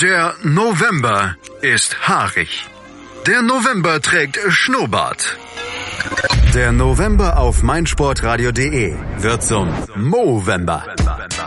Der November ist haarig. Der November trägt Schnurrbart. Der November auf meinsportradio.de wird zum Movember.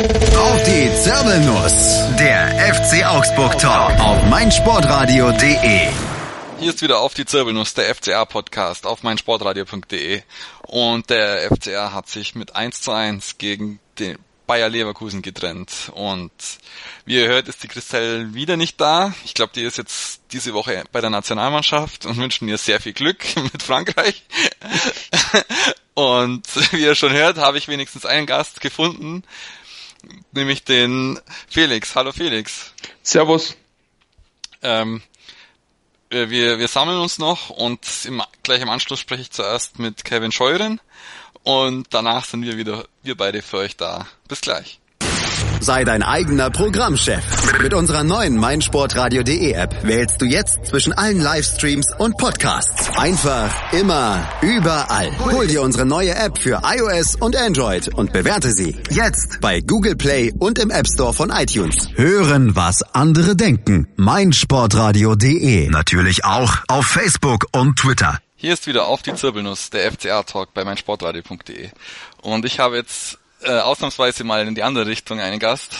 Auf die Zirbelnuss. Der FC Augsburg Talk auf meinsportradio.de. Hier ist wieder auf die Zirbelnuss, der FCA-Podcast auf meinsportradio.de. Und der FCA hat sich mit 1 zu 1 gegen den Bayer Leverkusen getrennt. Und wie ihr hört, ist die Christelle wieder nicht da. Ich glaube, die ist jetzt diese Woche bei der Nationalmannschaft und wünschen ihr sehr viel Glück mit Frankreich. Und wie ihr schon hört, habe ich wenigstens einen Gast gefunden, nämlich den Felix. Hallo Felix. Servus. Ähm, wir, wir sammeln uns noch und im, gleich im Anschluss spreche ich zuerst mit Kevin Scheuren und danach sind wir wieder, wir beide für euch da. Bis gleich. Sei dein eigener Programmchef. Mit unserer neuen meinsportradio.de App wählst du jetzt zwischen allen Livestreams und Podcasts. Einfach, immer, überall. Hol dir unsere neue App für iOS und Android und bewerte sie jetzt bei Google Play und im App Store von iTunes. Hören, was andere denken. meinsportradio.de. Natürlich auch auf Facebook und Twitter. Hier ist wieder auf die Zirbelnuss, der FCA-Talk bei meinsportradio.de. Und ich habe jetzt äh, ausnahmsweise mal in die andere Richtung einen Gast,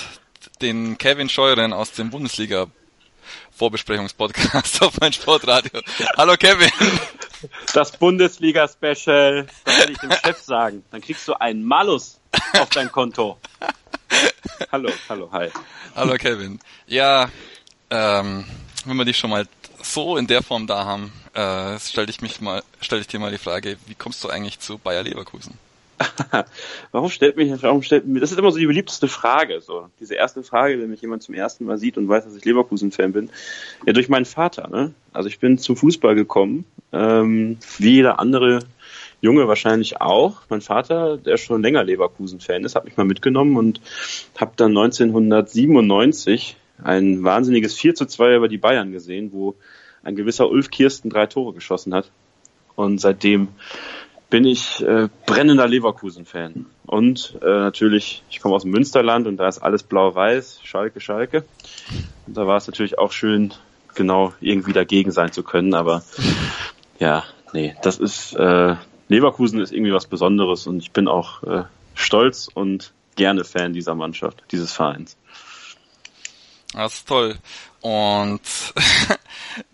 den Kevin Scheuren aus dem Bundesliga Vorbesprechungspodcast auf mein Sportradio. Hallo Kevin. Das Bundesliga-Special, das werde ich dem Chef sagen. Dann kriegst du einen Malus auf dein Konto. Hallo, hallo, hi. Hallo Kevin. Ja, ähm, wenn wir dich schon mal so in der Form da haben, äh, stelle ich mich mal, stelle ich dir mal die Frage, wie kommst du eigentlich zu Bayer Leverkusen? warum stellt mich, warum stellt mir, das ist immer so die beliebteste Frage, so. Diese erste Frage, wenn mich jemand zum ersten Mal sieht und weiß, dass ich Leverkusen-Fan bin. Ja, durch meinen Vater, ne? Also ich bin zum Fußball gekommen, ähm, wie jeder andere Junge wahrscheinlich auch. Mein Vater, der schon länger Leverkusen-Fan ist, hat mich mal mitgenommen und habe dann 1997 ein wahnsinniges 4 zu 2 über die Bayern gesehen, wo ein gewisser Ulf Kirsten drei Tore geschossen hat. Und seitdem bin ich äh, brennender Leverkusen-Fan. Und äh, natürlich, ich komme aus dem Münsterland und da ist alles blau-weiß, Schalke, Schalke. Und da war es natürlich auch schön, genau irgendwie dagegen sein zu können. Aber ja, nee, das ist, äh, Leverkusen ist irgendwie was Besonderes und ich bin auch äh, stolz und gerne Fan dieser Mannschaft, dieses Vereins. Das ist toll. Und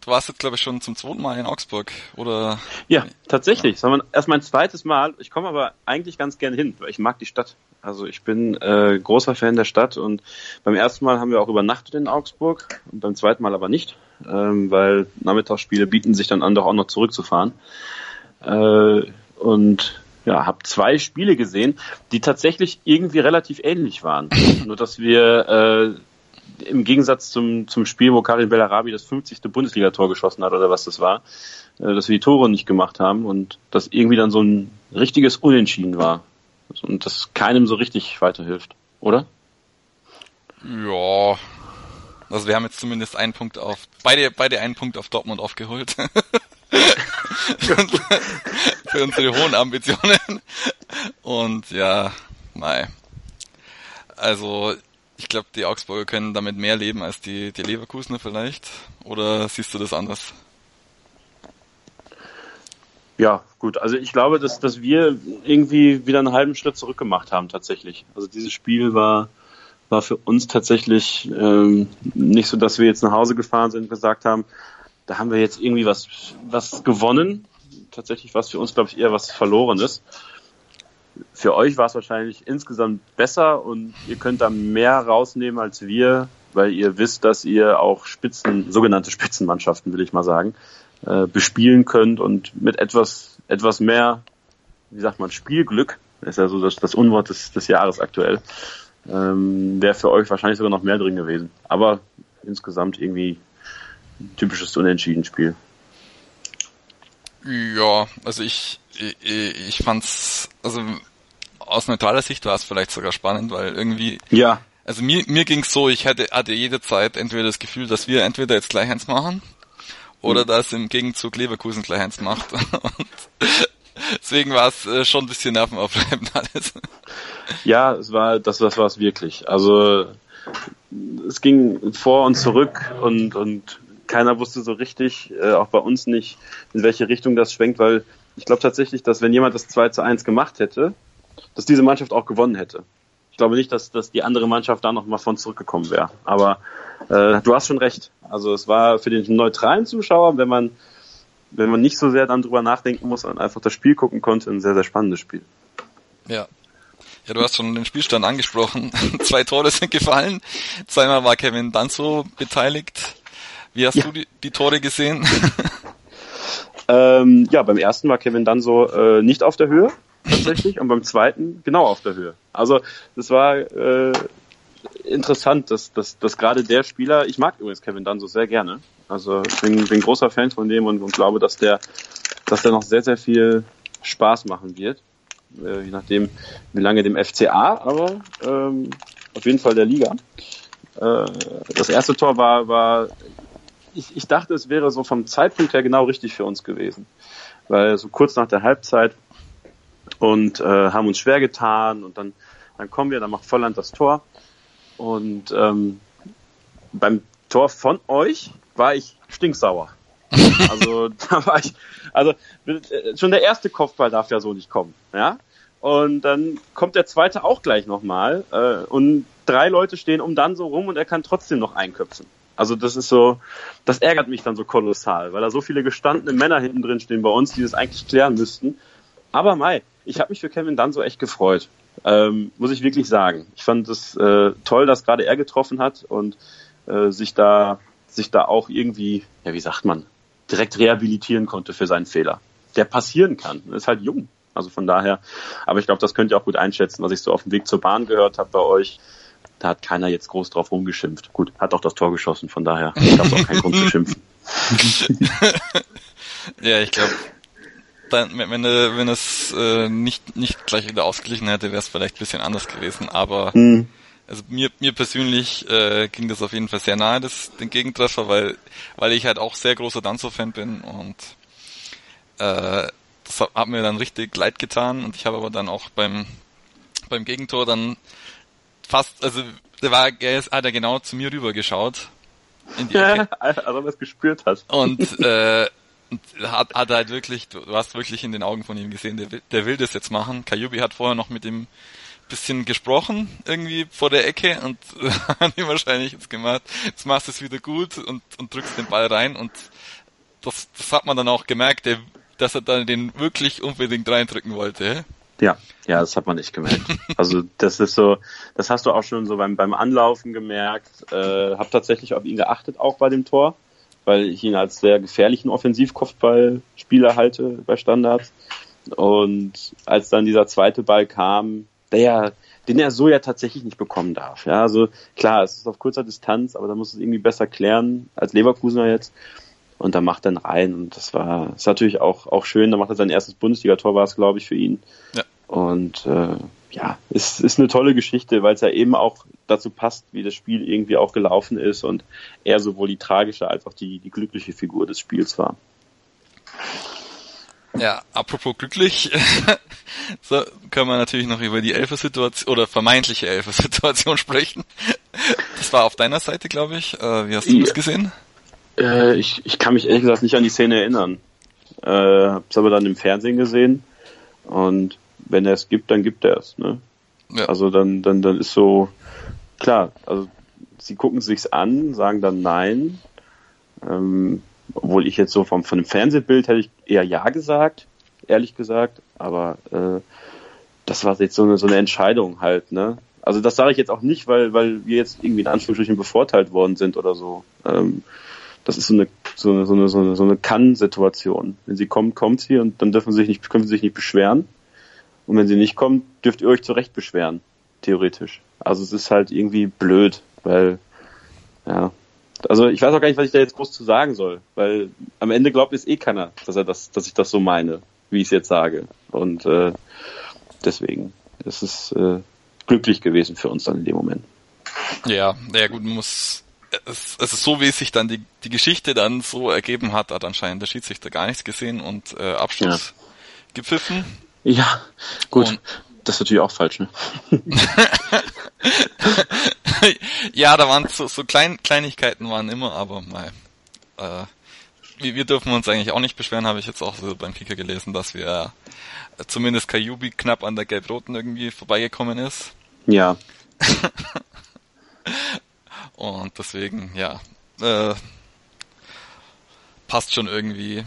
du warst jetzt, glaube ich, schon zum zweiten Mal in Augsburg, oder? Ja, tatsächlich. Ja. Erst mein zweites Mal. Ich komme aber eigentlich ganz gern hin, weil ich mag die Stadt. Also ich bin äh, großer Fan der Stadt und beim ersten Mal haben wir auch übernachtet in Augsburg und beim zweiten Mal aber nicht, ähm, weil Nachmittagsspiele bieten sich dann an, doch auch noch zurückzufahren. Äh, und ja, habe zwei Spiele gesehen, die tatsächlich irgendwie relativ ähnlich waren. Nur dass wir äh, im Gegensatz zum, zum Spiel, wo Karin Bellarabi das 50. Bundesligator geschossen hat oder was das war, äh, dass wir die Tore nicht gemacht haben und das irgendwie dann so ein richtiges Unentschieden war. Und das keinem so richtig weiterhilft, oder? Ja. Also wir haben jetzt zumindest einen Punkt auf, beide, beide einen Punkt auf Dortmund aufgeholt. für unsere hohen Ambitionen. Und ja, mei. Also ich glaube, die Augsburger können damit mehr leben als die, die Leverkusener vielleicht. Oder siehst du das anders? Ja, gut. Also ich glaube, dass, dass wir irgendwie wieder einen halben Schritt zurück gemacht haben tatsächlich. Also dieses Spiel war, war für uns tatsächlich ähm, nicht so, dass wir jetzt nach Hause gefahren sind und gesagt haben, da haben wir jetzt irgendwie was, was gewonnen. Tatsächlich war es für uns, glaube ich, eher was Verlorenes für euch war es wahrscheinlich insgesamt besser und ihr könnt da mehr rausnehmen als wir, weil ihr wisst, dass ihr auch Spitzen, sogenannte Spitzenmannschaften, will ich mal sagen, äh, bespielen könnt und mit etwas, etwas mehr, wie sagt man, Spielglück, ist ja so das, das Unwort des, des Jahres aktuell, ähm, wäre für euch wahrscheinlich sogar noch mehr drin gewesen. Aber insgesamt irgendwie ein typisches Unentschieden-Spiel. Ja, also ich, ich, ich fand's, also aus neutraler Sicht war es vielleicht sogar spannend, weil irgendwie. Ja. Also mir, mir ging's so, ich hatte, hatte jede Zeit entweder das Gefühl, dass wir entweder jetzt gleich eins machen oder mhm. dass im Gegenzug Leverkusen gleich eins macht. Und deswegen war es äh, schon ein bisschen nervenaufreibend alles. Ja, es war, das, das war es wirklich. Also es ging vor und zurück und, und keiner wusste so richtig, äh, auch bei uns nicht, in welche Richtung das schwenkt, weil ich glaube tatsächlich, dass wenn jemand das 2 zu 1 gemacht hätte, dass diese Mannschaft auch gewonnen hätte. Ich glaube nicht, dass, dass die andere Mannschaft da noch mal von zurückgekommen wäre. Aber äh, du hast schon recht. Also es war für den neutralen Zuschauer, wenn man wenn man nicht so sehr dann drüber nachdenken muss und einfach das Spiel gucken konnte, ein sehr, sehr spannendes Spiel. Ja. Ja, du hast schon den Spielstand angesprochen. Zwei Tore sind gefallen. Zweimal war Kevin Danzo beteiligt. Wie hast ja. du die, die, Tore gesehen? ähm, ja, beim ersten war Kevin Danzo äh, nicht auf der Höhe tatsächlich und beim zweiten genau auf der Höhe. Also das war äh, interessant, dass, dass, dass gerade der Spieler, ich mag übrigens Kevin Danzo sehr gerne, also ich bin, bin großer Fan von dem und, und glaube, dass der, dass der noch sehr, sehr viel Spaß machen wird, äh, je nachdem, wie lange dem FCA, aber ähm, auf jeden Fall der Liga. Äh, das erste Tor war, war ich, ich dachte, es wäre so vom Zeitpunkt her genau richtig für uns gewesen, weil so kurz nach der Halbzeit und äh, haben uns schwer getan und dann, dann kommen wir, dann macht Volland das Tor und ähm, beim Tor von euch war ich stinksauer. Also da war ich, also schon der erste Kopfball darf ja so nicht kommen, ja. Und dann kommt der zweite auch gleich nochmal äh, und drei Leute stehen um dann so rum und er kann trotzdem noch einköpfen. Also das ist so, das ärgert mich dann so kolossal, weil da so viele gestandene Männer hinten drin stehen bei uns, die das eigentlich klären müssten. Aber Mai, ich habe mich für Kevin dann so echt gefreut, ähm, muss ich wirklich sagen. Ich fand es äh, toll, dass gerade er getroffen hat und äh, sich da sich da auch irgendwie, ja wie sagt man, direkt rehabilitieren konnte für seinen Fehler. Der passieren kann. Er ist halt jung. Also von daher, aber ich glaube, das könnt ihr auch gut einschätzen, was ich so auf dem Weg zur Bahn gehört habe bei euch da hat keiner jetzt groß drauf rumgeschimpft. Gut, hat auch das Tor geschossen, von daher gab es auch keinen Grund zu schimpfen. ja, ich glaube, dann, wenn, wenn es äh, nicht, nicht gleich wieder ausgeglichen hätte, wäre es vielleicht ein bisschen anders gewesen. Aber mhm. also mir, mir persönlich äh, ging das auf jeden Fall sehr nahe, das, den Gegentreffer, weil, weil ich halt auch sehr großer Danzo-Fan bin und äh, das hat mir dann richtig leid getan und ich habe aber dann auch beim, beim Gegentor dann fast, also der war, er hat er genau zu mir rüber geschaut. In die Ecke. also er es gespürt hat. Und, äh, hat, hat halt wirklich, du, hast wirklich in den Augen von ihm gesehen, der, der will das jetzt machen. Kajubi hat vorher noch mit ihm bisschen gesprochen, irgendwie vor der Ecke und hat ihm wahrscheinlich jetzt gemacht, jetzt machst du es wieder gut und, und drückst den Ball rein und das, das hat man dann auch gemerkt, der, dass er dann den wirklich unbedingt reindrücken wollte. Ja, ja, das hat man nicht gemerkt. Also das ist so, das hast du auch schon so beim, beim Anlaufen gemerkt. Äh, hab tatsächlich auf ihn geachtet, auch bei dem Tor, weil ich ihn als sehr gefährlichen Offensivkopfballspieler halte bei Standards. Und als dann dieser zweite Ball kam, der den er so ja tatsächlich nicht bekommen darf. Ja, also klar, es ist auf kurzer Distanz, aber da muss es irgendwie besser klären als Leverkusener jetzt. Und da macht dann rein. Und das war ist natürlich auch, auch schön. Da macht er sein erstes Bundesligator, war es, glaube ich, für ihn. Ja. Und äh, ja, es ist eine tolle Geschichte, weil es ja eben auch dazu passt, wie das Spiel irgendwie auch gelaufen ist und er sowohl die tragische als auch die, die glückliche Figur des Spiels war. Ja, apropos glücklich, so können wir natürlich noch über die Elfer-Situation oder vermeintliche Elfer-Situation sprechen. Das war auf deiner Seite, glaube ich. Äh, wie hast du das gesehen? Äh, ich, ich kann mich ehrlich gesagt nicht an die Szene erinnern. Äh, hab's aber dann im Fernsehen gesehen und wenn er es gibt, dann gibt er es. Ne? Ja. Also dann, dann, dann ist so klar. Also sie gucken sich's an, sagen dann nein. Ähm, obwohl ich jetzt so vom von dem Fernsehbild hätte ich eher ja gesagt, ehrlich gesagt. Aber äh, das war jetzt so eine so eine Entscheidung halt. Ne? Also das sage ich jetzt auch nicht, weil weil wir jetzt irgendwie in Anführungsstrichen bevorteilt worden sind oder so. Ähm, das ist so eine so eine so eine so eine, so eine Kann-Situation. Wenn sie kommt, kommt sie und dann dürfen sie sich nicht können sie sich nicht beschweren. Und wenn sie nicht kommt, dürft ihr euch zurecht beschweren, theoretisch. Also es ist halt irgendwie blöd, weil ja Also ich weiß auch gar nicht, was ich da jetzt groß zu sagen soll, weil am Ende glaubt es eh keiner, dass er das, dass ich das so meine, wie ich es jetzt sage. Und äh, deswegen, es ist äh, glücklich gewesen für uns dann in dem Moment. Ja, ja gut, muss es, es ist so, wie sich dann die, die Geschichte dann so ergeben hat, hat anscheinend der Schiedsrichter gar nichts gesehen und äh, Abschluss ja. gepfiffen. Ja, gut. Und das ist natürlich auch falsch, ne? ja, da waren so, so Klein, Kleinigkeiten waren immer, aber mal, äh, wir, wir dürfen uns eigentlich auch nicht beschweren, habe ich jetzt auch so beim Kicker gelesen, dass wir äh, zumindest Kajubi knapp an der Gelb-Roten irgendwie vorbeigekommen ist. Ja. Und deswegen, ja, äh, passt schon irgendwie.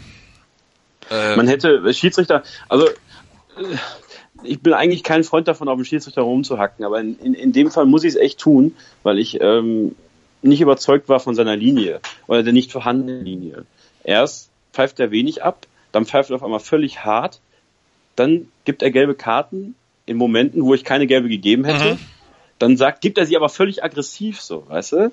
Äh, Man hätte Schiedsrichter, also ich bin eigentlich kein Freund davon, auf den Schiedsrichter rumzuhacken, aber in, in, in dem Fall muss ich es echt tun, weil ich ähm, nicht überzeugt war von seiner Linie oder der nicht vorhandenen Linie. Erst pfeift er wenig ab, dann pfeift er auf einmal völlig hart, dann gibt er gelbe Karten in Momenten, wo ich keine gelbe gegeben hätte. Mhm. Dann sagt, gibt er sie aber völlig aggressiv so, weißt du?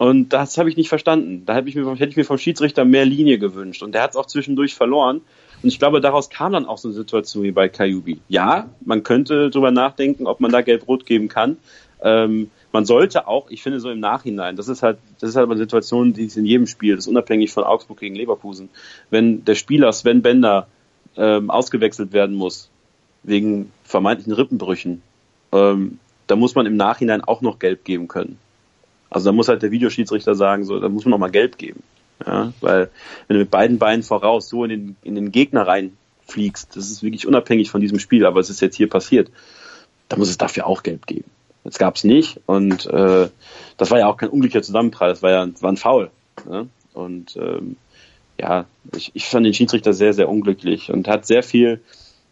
Und das habe ich nicht verstanden. Da hätte ich, mir, hätte ich mir vom Schiedsrichter mehr Linie gewünscht. Und der hat es auch zwischendurch verloren. Und ich glaube, daraus kam dann auch so eine Situation wie bei Kayubi. Ja, man könnte drüber nachdenken, ob man da Gelb-Rot geben kann. Ähm, man sollte auch, ich finde so im Nachhinein, das ist halt, das ist halt eine Situation, die ist in jedem Spiel, das ist unabhängig von Augsburg gegen Leverkusen. Wenn der Spieler Sven Bender ähm, ausgewechselt werden muss, wegen vermeintlichen Rippenbrüchen, ähm, da muss man im Nachhinein auch noch gelb geben können. Also da muss halt der Videoschiedsrichter sagen, so, da muss man noch mal gelb geben. Ja, weil wenn du mit beiden Beinen voraus so in den, in den Gegner reinfliegst, das ist wirklich unabhängig von diesem Spiel, aber es ist jetzt hier passiert, da muss es dafür auch gelb geben. Das gab es nicht und äh, das war ja auch kein unglücklicher Zusammenprall, das war ja war ein Foul. Ne? Und ähm, ja, ich, ich fand den Schiedsrichter sehr, sehr unglücklich und hat sehr viel,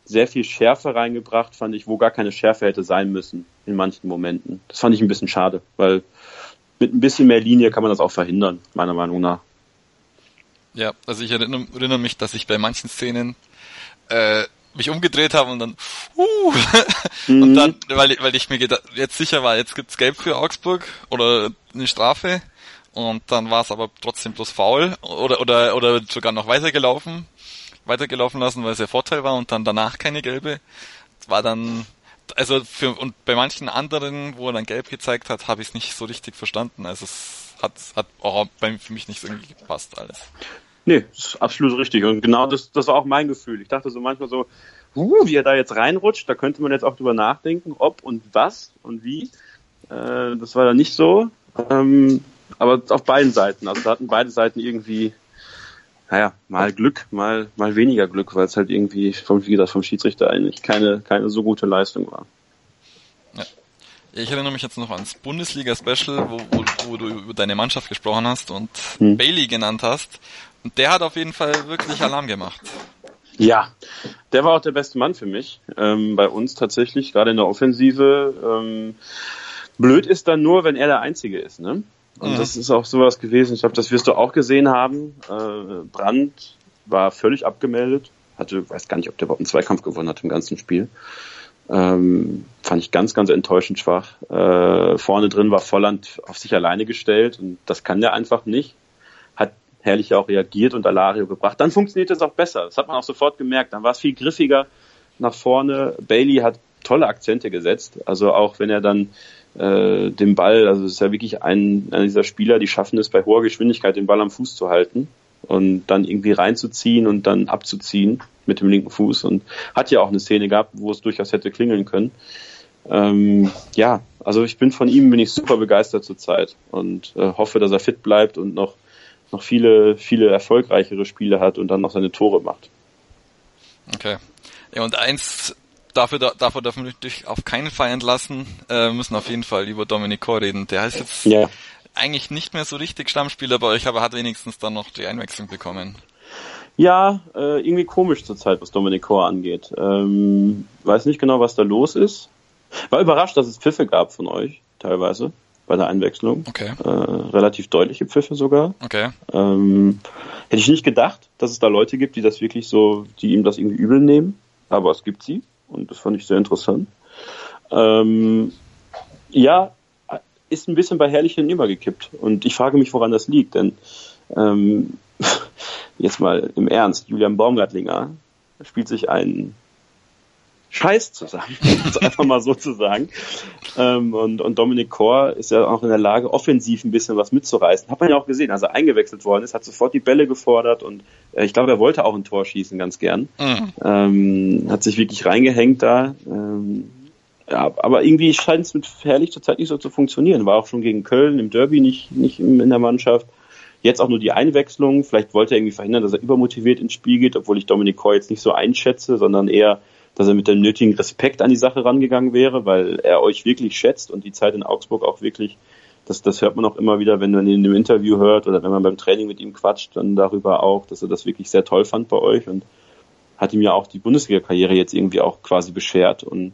sehr viel Schärfe reingebracht, fand ich, wo gar keine Schärfe hätte sein müssen in manchen Momenten. Das fand ich ein bisschen schade, weil mit ein bisschen mehr Linie kann man das auch verhindern, meiner Meinung nach. Ja, also ich erinnere, erinnere mich, dass ich bei manchen Szenen äh, mich umgedreht habe und dann uh, mhm. und dann, weil, weil ich mir jetzt sicher war, jetzt gibt's Gelb für Augsburg oder eine Strafe und dann war es aber trotzdem bloß faul oder oder oder sogar noch weitergelaufen, weitergelaufen lassen, weil es ja Vorteil war und dann danach keine gelbe. Das war dann also für und bei manchen anderen, wo er dann gelb gezeigt hat, habe ich es nicht so richtig verstanden. Also es hat hat auch bei, für mich nicht irgendwie gepasst alles. Nee, das ist absolut richtig. Und genau das, das war auch mein Gefühl. Ich dachte so manchmal so, uh, wie er da jetzt reinrutscht, da könnte man jetzt auch drüber nachdenken, ob und was und wie. Äh, das war dann nicht so. Ähm, aber auf beiden Seiten. Also da hatten beide Seiten irgendwie, naja, mal Glück, mal, mal weniger Glück, weil es halt irgendwie, vom, wie gesagt, vom Schiedsrichter eigentlich keine, keine so gute Leistung war. Ja. Ich erinnere mich jetzt noch ans Bundesliga-Special, wo, wo, wo, du über deine Mannschaft gesprochen hast und hm. Bailey genannt hast. Und der hat auf jeden Fall wirklich Alarm gemacht. Ja, der war auch der beste Mann für mich ähm, bei uns tatsächlich, gerade in der Offensive. Ähm, blöd ist dann nur, wenn er der Einzige ist. Ne? Und mhm. das ist auch sowas gewesen, ich glaube, das wirst du auch gesehen haben. Äh, Brand war völlig abgemeldet, hatte, weiß gar nicht, ob der überhaupt einen Zweikampf gewonnen hat im ganzen Spiel. Ähm, fand ich ganz, ganz enttäuschend schwach. Äh, vorne drin war Volland auf sich alleine gestellt und das kann der einfach nicht. Herrlich auch reagiert und Alario gebracht. Dann funktioniert es auch besser. Das hat man auch sofort gemerkt. Dann war es viel griffiger nach vorne. Bailey hat tolle Akzente gesetzt. Also auch wenn er dann äh, den Ball, also es ist ja wirklich ein, einer dieser Spieler, die schaffen es bei hoher Geschwindigkeit, den Ball am Fuß zu halten und dann irgendwie reinzuziehen und dann abzuziehen mit dem linken Fuß und hat ja auch eine Szene gehabt, wo es durchaus hätte klingeln können. Ähm, ja, also ich bin von ihm bin ich super begeistert zurzeit und äh, hoffe, dass er fit bleibt und noch noch viele viele erfolgreichere Spiele hat und dann noch seine Tore macht. Okay. Ja, und eins dafür, dafür dürfen wir natürlich auf keinen Fall entlassen. Äh, müssen auf jeden Fall über Dominic Kor reden. Der ist jetzt ja. eigentlich nicht mehr so richtig Stammspieler bei euch, aber hat wenigstens dann noch die Einwechslung bekommen. Ja, äh, irgendwie komisch zurzeit, was Dominic Kor angeht. Ähm, weiß nicht genau, was da los ist. War überrascht, dass es Pfiffe gab von euch, teilweise, bei der Einwechslung. Okay. Äh, relativ deutliche Pfiffe sogar. Okay. Ähm, hätte ich nicht gedacht, dass es da Leute gibt, die das wirklich so, die ihm das irgendwie übel nehmen. Aber es gibt sie und das fand ich sehr interessant. Ähm, ja, ist ein bisschen bei Herrlich hinübergekippt. Und ich frage mich, woran das liegt, denn ähm, jetzt mal im Ernst, Julian Baumgartlinger spielt sich einen Scheiß zusammen, um einfach mal so zu sagen. Ähm, und, und Dominik Kor ist ja auch in der Lage, offensiv ein bisschen was mitzureißen. Hat man ja auch gesehen, als er eingewechselt worden ist, hat sofort die Bälle gefordert und äh, ich glaube, er wollte auch ein Tor schießen, ganz gern. Mhm. Ähm, hat sich wirklich reingehängt da. Ähm, ja, aber irgendwie scheint es mit Herrlich zurzeit nicht so zu funktionieren. War auch schon gegen Köln im Derby nicht, nicht in der Mannschaft. Jetzt auch nur die Einwechslung. Vielleicht wollte er irgendwie verhindern, dass er übermotiviert ins Spiel geht, obwohl ich Dominik Kor jetzt nicht so einschätze, sondern eher dass er mit dem nötigen Respekt an die Sache rangegangen wäre, weil er euch wirklich schätzt und die Zeit in Augsburg auch wirklich, das, das hört man auch immer wieder, wenn man ihn in einem Interview hört oder wenn man beim Training mit ihm quatscht, dann darüber auch, dass er das wirklich sehr toll fand bei euch und hat ihm ja auch die Bundesliga-Karriere jetzt irgendwie auch quasi beschert und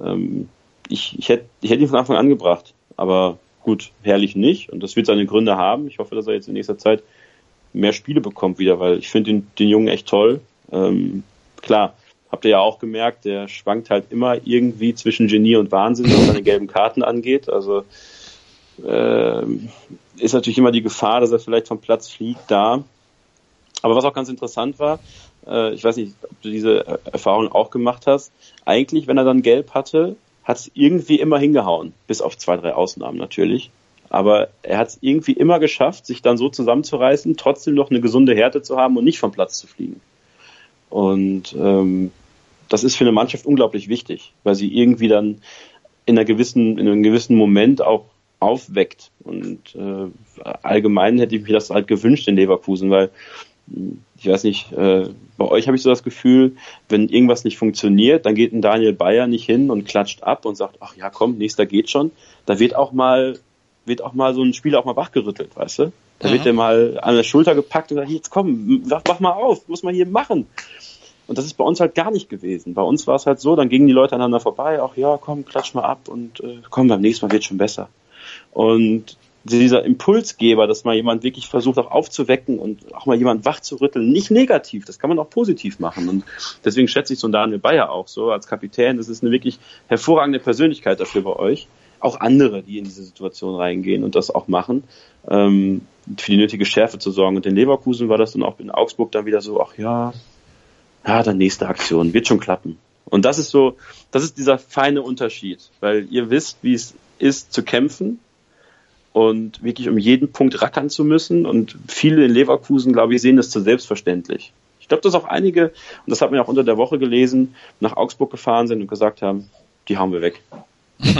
ähm, ich, ich hätte ich hätt ihn von Anfang an gebracht, aber gut, herrlich nicht und das wird seine Gründe haben. Ich hoffe, dass er jetzt in nächster Zeit mehr Spiele bekommt wieder, weil ich finde den, den Jungen echt toll. Ähm, klar, habt ihr ja auch gemerkt, der schwankt halt immer irgendwie zwischen Genie und Wahnsinn, was seine gelben Karten angeht. Also äh, ist natürlich immer die Gefahr, dass er vielleicht vom Platz fliegt da. Aber was auch ganz interessant war, äh, ich weiß nicht, ob du diese Erfahrung auch gemacht hast, eigentlich, wenn er dann gelb hatte, hat es irgendwie immer hingehauen, bis auf zwei, drei Ausnahmen natürlich. Aber er hat es irgendwie immer geschafft, sich dann so zusammenzureißen, trotzdem noch eine gesunde Härte zu haben und nicht vom Platz zu fliegen. Und ähm, das ist für eine Mannschaft unglaublich wichtig, weil sie irgendwie dann in einer gewissen, in einem gewissen Moment auch aufweckt. Und äh, allgemein hätte ich mir das halt gewünscht in Leverkusen, weil ich weiß nicht, äh, bei euch habe ich so das Gefühl, wenn irgendwas nicht funktioniert, dann geht ein Daniel Bayer nicht hin und klatscht ab und sagt, ach ja, komm, nächster geht schon. Da wird auch mal, wird auch mal so ein Spieler auch mal wachgerüttelt, weißt du? Da mhm. wird der mal an der Schulter gepackt und sagt, jetzt komm, wach, wach mal auf, muss man hier machen. Und das ist bei uns halt gar nicht gewesen. Bei uns war es halt so, dann gingen die Leute aneinander vorbei, ach ja, komm, klatsch mal ab und äh, komm, beim nächsten Mal wird schon besser. Und dieser Impulsgeber, dass mal jemand wirklich versucht auch aufzuwecken und auch mal jemand wach zu rütteln, nicht negativ, das kann man auch positiv machen. Und deswegen schätze ich so einen Daniel Bayer auch so als Kapitän. Das ist eine wirklich hervorragende Persönlichkeit dafür bei euch. Auch andere, die in diese Situation reingehen und das auch machen, ähm, für die nötige Schärfe zu sorgen. Und in Leverkusen war das dann auch in Augsburg dann wieder so, ach ja, ja, dann nächste Aktion, wird schon klappen. Und das ist so, das ist dieser feine Unterschied, weil ihr wisst, wie es ist zu kämpfen und wirklich um jeden Punkt rackern zu müssen. Und viele in Leverkusen, glaube ich, sehen das zu selbstverständlich. Ich glaube, dass auch einige, und das hat man auch unter der Woche gelesen, nach Augsburg gefahren sind und gesagt haben, die hauen wir weg.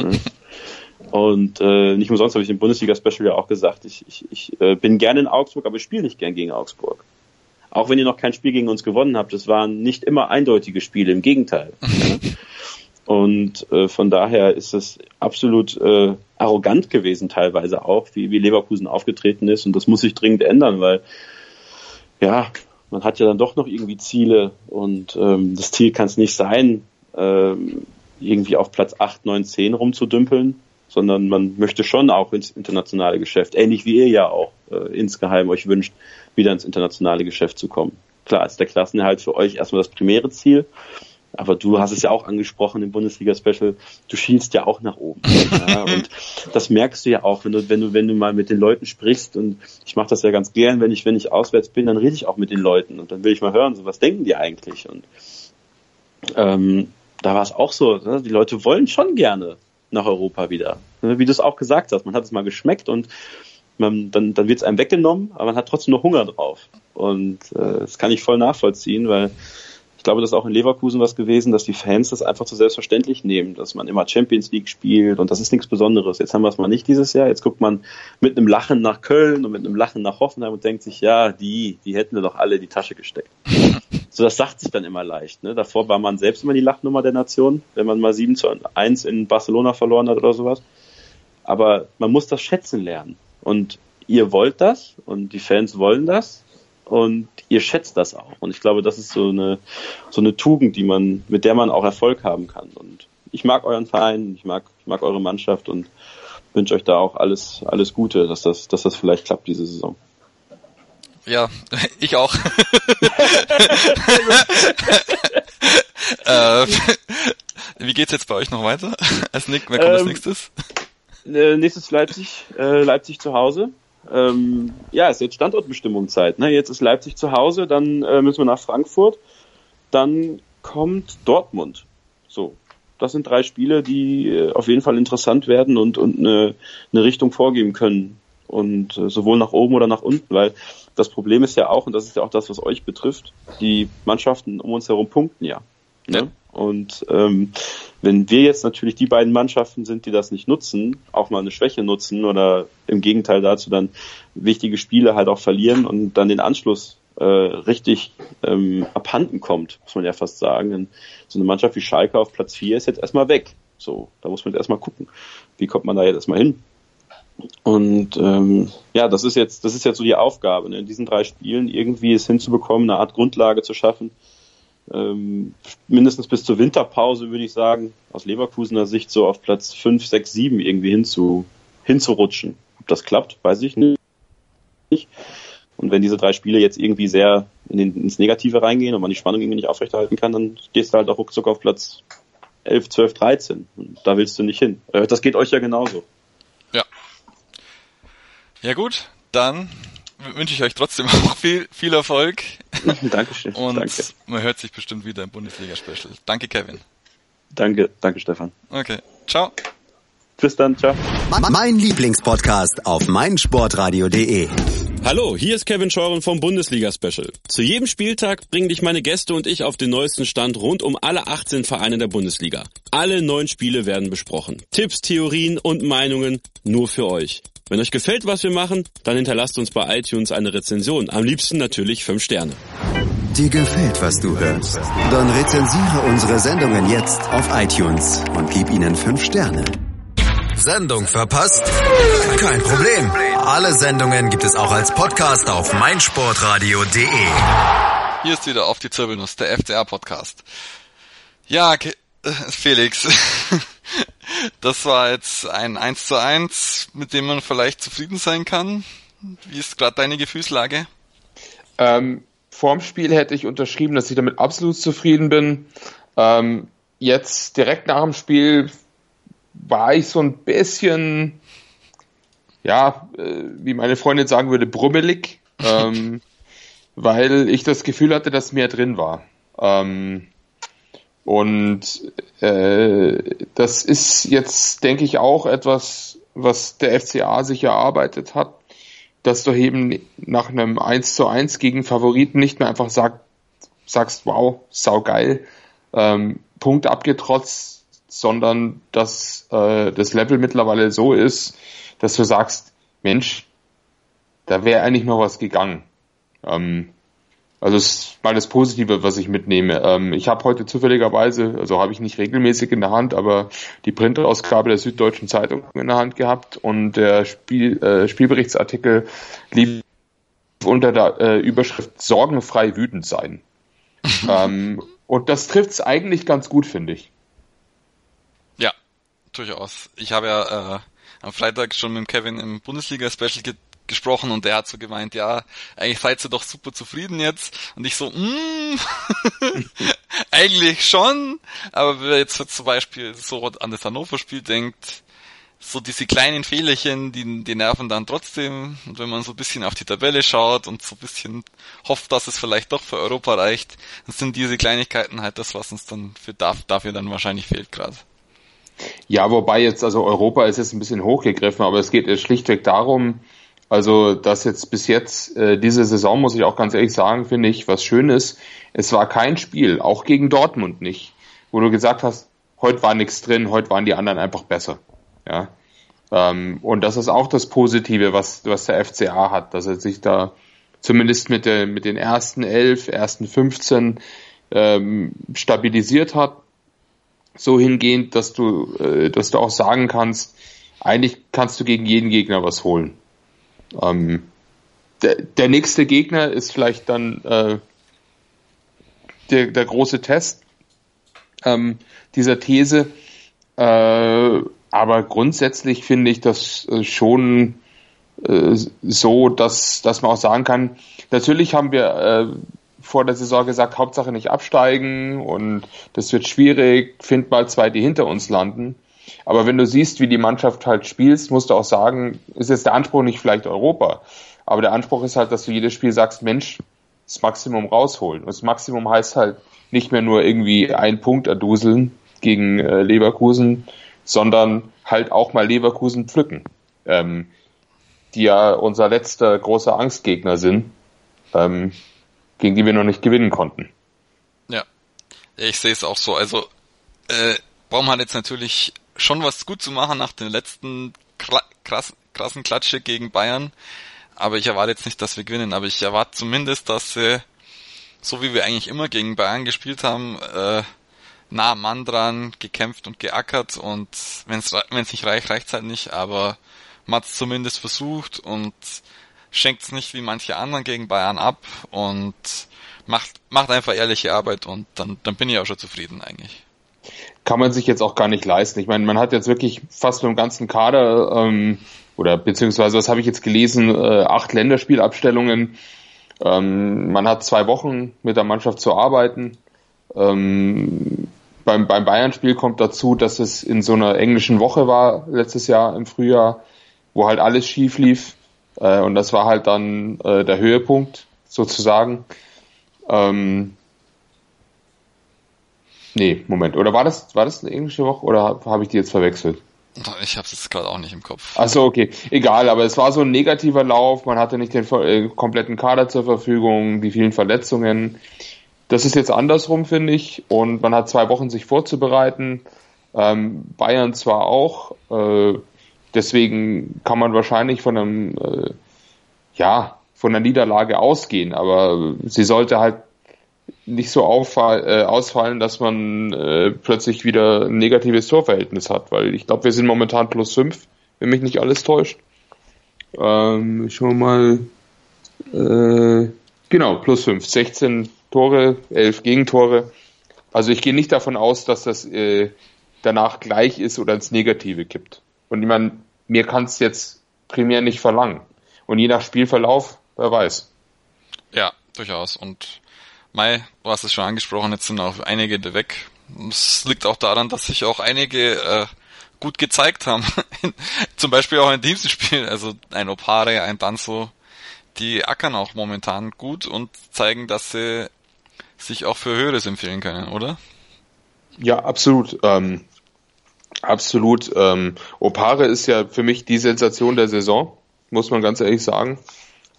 und äh, nicht umsonst habe ich im Bundesliga-Special ja auch gesagt, ich, ich, ich äh, bin gerne in Augsburg, aber ich spiele nicht gern gegen Augsburg auch wenn ihr noch kein Spiel gegen uns gewonnen habt, es waren nicht immer eindeutige Spiele, im Gegenteil. Und äh, von daher ist es absolut äh, arrogant gewesen, teilweise auch, wie, wie Leverkusen aufgetreten ist. Und das muss sich dringend ändern, weil ja, man hat ja dann doch noch irgendwie Ziele und ähm, das Ziel kann es nicht sein, ähm, irgendwie auf Platz 8, 9, 10 rumzudümpeln, sondern man möchte schon auch ins internationale Geschäft, ähnlich wie ihr ja auch äh, insgeheim euch wünscht, wieder ins internationale Geschäft zu kommen. Klar ist der Klassenerhalt für euch erstmal das primäre Ziel, aber du hast es ja auch angesprochen im Bundesliga-Special, du schielst ja auch nach oben. Ja, und das merkst du ja auch, wenn du, wenn du, wenn du mal mit den Leuten sprichst und ich mache das ja ganz gern, wenn ich, wenn ich auswärts bin, dann rede ich auch mit den Leuten und dann will ich mal hören, so was denken die eigentlich? Und ähm, da war es auch so, ne? die Leute wollen schon gerne nach Europa wieder. Ne? Wie du es auch gesagt hast, man hat es mal geschmeckt und man, dann, dann wird es einem weggenommen, aber man hat trotzdem noch Hunger drauf. Und äh, das kann ich voll nachvollziehen, weil ich glaube, das ist auch in Leverkusen was gewesen, dass die Fans das einfach zu selbstverständlich nehmen, dass man immer Champions League spielt und das ist nichts Besonderes. Jetzt haben wir es mal nicht dieses Jahr. Jetzt guckt man mit einem Lachen nach Köln und mit einem Lachen nach Hoffenheim und denkt sich, ja, die, die hätten wir doch alle in die Tasche gesteckt. So, das sagt sich dann immer leicht. Ne? Davor war man selbst immer die Lachnummer der Nation, wenn man mal 7 zu 1 in Barcelona verloren hat oder sowas. Aber man muss das schätzen lernen. Und ihr wollt das und die Fans wollen das und ihr schätzt das auch. Und ich glaube, das ist so eine, so eine Tugend, die man, mit der man auch Erfolg haben kann. Und ich mag euren Verein, ich mag, ich mag eure Mannschaft und wünsche euch da auch alles, alles Gute, dass das, dass das vielleicht klappt diese Saison. Ja, ich auch. äh, wie geht's jetzt bei euch noch weiter? Als Nick, wer kommt ähm, als nächstes? äh, nächstes Leipzig, äh, Leipzig zu Hause. Ähm, ja, ist jetzt Standortbestimmungszeit. Ne? Jetzt ist Leipzig zu Hause, dann äh, müssen wir nach Frankfurt, dann kommt Dortmund. So, das sind drei Spiele, die äh, auf jeden Fall interessant werden und, und eine, eine Richtung vorgeben können. Und äh, sowohl nach oben oder nach unten, weil das Problem ist ja auch, und das ist ja auch das, was euch betrifft, die Mannschaften um uns herum punkten ja. Ne? ja. Und ähm, wenn wir jetzt natürlich die beiden Mannschaften sind, die das nicht nutzen, auch mal eine Schwäche nutzen oder im Gegenteil dazu dann wichtige Spiele halt auch verlieren und dann den Anschluss äh, richtig ähm, abhanden kommt, muss man ja fast sagen. Denn so eine Mannschaft wie Schalke auf Platz 4 ist jetzt erstmal weg. So, da muss man jetzt erstmal gucken, wie kommt man da jetzt erstmal hin. Und ähm, ja, das ist jetzt, das ist jetzt so die Aufgabe, ne? in diesen drei Spielen irgendwie es hinzubekommen, eine Art Grundlage zu schaffen, ähm, mindestens bis zur Winterpause, würde ich sagen, aus Leverkusener Sicht so auf Platz 5, 6, 7 irgendwie hinzu, hinzurutschen. Ob das klappt, weiß ich nicht. Und wenn diese drei Spiele jetzt irgendwie sehr in den, ins Negative reingehen und man die Spannung irgendwie nicht aufrechterhalten kann, dann gehst du halt auch ruckzuck auf Platz 11, 12, 13. Und da willst du nicht hin. Äh, das geht euch ja genauso. Ja. Gut, dann wünsche ich euch trotzdem auch viel, viel Erfolg. Dankeschön. Und danke. man hört sich bestimmt wieder im Bundesliga-Special. Danke, Kevin. Danke, danke, Stefan. Okay, ciao. Bis dann, ciao. Mein Lieblingspodcast auf meinsportradio.de. Hallo, hier ist Kevin Scheuren vom Bundesliga-Special. Zu jedem Spieltag bringen dich meine Gäste und ich auf den neuesten Stand rund um alle 18 Vereine der Bundesliga. Alle neun Spiele werden besprochen. Tipps, Theorien und Meinungen nur für euch. Wenn euch gefällt, was wir machen, dann hinterlasst uns bei iTunes eine Rezension. Am liebsten natürlich 5 Sterne. Dir gefällt, was du hörst? Dann rezensiere unsere Sendungen jetzt auf iTunes und gib ihnen 5 Sterne. Sendung verpasst? Kein Problem. Alle Sendungen gibt es auch als Podcast auf meinsportradio.de. Hier ist wieder auf die Zirbelnuss, der FCR-Podcast. Ja, äh, Felix, das war jetzt ein 1 zu 1, mit dem man vielleicht zufrieden sein kann. Wie ist gerade deine Gefühlslage? Ähm, vorm Spiel hätte ich unterschrieben, dass ich damit absolut zufrieden bin. Ähm, jetzt direkt nach dem Spiel war ich so ein bisschen, ja, äh, wie meine Freundin sagen würde, brummelig, ähm, weil ich das Gefühl hatte, dass mehr drin war. Ähm, und äh, das ist jetzt, denke ich, auch etwas, was der FCA sich erarbeitet hat, dass du eben nach einem 1 zu 1 gegen Favoriten nicht mehr einfach sagt, sagst, wow, saugeil, ähm, Punkt abgetrotzt, sondern dass äh, das Level mittlerweile so ist, dass du sagst, Mensch, da wäre eigentlich noch was gegangen. Ähm, also das ist mal das Positive, was ich mitnehme. Ähm, ich habe heute zufälligerweise, also habe ich nicht regelmäßig in der Hand, aber die Printerausgabe der Süddeutschen Zeitung in der Hand gehabt und der Spiel, äh, Spielberichtsartikel lief unter der äh, Überschrift Sorgenfrei wütend sein. ähm, und das trifft es eigentlich ganz gut, finde ich. Ja, durchaus. Ich habe ja äh, am Freitag schon mit Kevin im Bundesliga-Special gesprochen und der hat so gemeint, ja, eigentlich seid ihr doch super zufrieden jetzt. Und ich so, mm, eigentlich schon, aber wenn jetzt zum Beispiel so an das Hannover-Spiel denkt, so diese kleinen Fehlerchen, die, die nerven dann trotzdem. Und wenn man so ein bisschen auf die Tabelle schaut und so ein bisschen hofft, dass es vielleicht doch für Europa reicht, dann sind diese Kleinigkeiten halt das, was uns dann für dafür dann wahrscheinlich fehlt gerade. Ja, wobei jetzt, also Europa ist jetzt ein bisschen hochgegriffen, aber es geht schlichtweg darum, also dass jetzt bis jetzt, äh, diese Saison, muss ich auch ganz ehrlich sagen, finde ich, was schön ist, es war kein Spiel, auch gegen Dortmund nicht, wo du gesagt hast, heute war nichts drin, heute waren die anderen einfach besser. Ja. Ähm, und das ist auch das Positive, was, was der FCA hat, dass er sich da zumindest mit, der, mit den ersten elf, ersten 15 ähm, stabilisiert hat, so hingehend, dass du, äh, dass du auch sagen kannst, eigentlich kannst du gegen jeden Gegner was holen. Ähm, der, der nächste Gegner ist vielleicht dann äh, der, der große Test ähm, dieser These. Äh, aber grundsätzlich finde ich das äh, schon äh, so, dass, dass man auch sagen kann, natürlich haben wir äh, vor der Saison gesagt, Hauptsache nicht absteigen und das wird schwierig, find mal zwei, die hinter uns landen. Aber wenn du siehst, wie die Mannschaft halt spielst, musst du auch sagen, ist jetzt der Anspruch nicht vielleicht Europa, aber der Anspruch ist halt, dass du jedes Spiel sagst, Mensch, das Maximum rausholen. Und das Maximum heißt halt nicht mehr nur irgendwie einen Punkt erduseln gegen äh, Leverkusen, sondern halt auch mal Leverkusen pflücken, ähm, die ja unser letzter großer Angstgegner sind, ähm, gegen die wir noch nicht gewinnen konnten. Ja, ich sehe es auch so. Also äh, Baum hat jetzt natürlich schon was gut zu machen nach den letzten krass, krassen Klatsche gegen Bayern. Aber ich erwarte jetzt nicht, dass wir gewinnen. Aber ich erwarte zumindest, dass sie, so wie wir eigentlich immer gegen Bayern gespielt haben, äh, nah am Mann dran, gekämpft und geackert. Und wenn es nicht reicht, reicht es halt nicht. Aber es zumindest versucht und schenkt es nicht wie manche anderen gegen Bayern ab und macht, macht einfach ehrliche Arbeit und dann, dann bin ich auch schon zufrieden eigentlich kann man sich jetzt auch gar nicht leisten. Ich meine, man hat jetzt wirklich fast mit dem ganzen Kader ähm, oder beziehungsweise, was habe ich jetzt gelesen, äh, acht Länderspielabstellungen. Ähm, man hat zwei Wochen mit der Mannschaft zu arbeiten. Ähm, beim, beim Bayern-Spiel kommt dazu, dass es in so einer englischen Woche war, letztes Jahr im Frühjahr, wo halt alles schief lief. Äh, und das war halt dann äh, der Höhepunkt sozusagen. Ähm, Nee, Moment. Oder war das, war das eine englische Woche oder habe hab ich die jetzt verwechselt? Ich habe es jetzt gerade auch nicht im Kopf. Ach so, okay. Egal, aber es war so ein negativer Lauf. Man hatte nicht den äh, kompletten Kader zur Verfügung, die vielen Verletzungen. Das ist jetzt andersrum, finde ich. Und man hat zwei Wochen sich vorzubereiten. Ähm, Bayern zwar auch. Äh, deswegen kann man wahrscheinlich von einem, äh, ja, von einer Niederlage ausgehen. Aber sie sollte halt nicht so auffall, äh, ausfallen, dass man äh, plötzlich wieder ein negatives Torverhältnis hat, weil ich glaube, wir sind momentan plus fünf, wenn mich nicht alles täuscht. Ähm, wir mal. Äh, genau, plus fünf, 16 Tore, 11 Gegentore. Also ich gehe nicht davon aus, dass das äh, danach gleich ist oder ins Negative kippt. Und ich meine, mir kann es jetzt primär nicht verlangen. Und je nach Spielverlauf, wer weiß. Ja, durchaus. Und Mai, du hast es schon angesprochen, jetzt sind auch einige weg. Es liegt auch daran, dass sich auch einige äh, gut gezeigt haben. Zum Beispiel auch in Spiel, also ein Opare, ein Danzo, die ackern auch momentan gut und zeigen, dass sie sich auch für Höheres empfehlen können, oder? Ja, absolut. Ähm, absolut. Ähm, Opare ist ja für mich die Sensation der Saison, muss man ganz ehrlich sagen,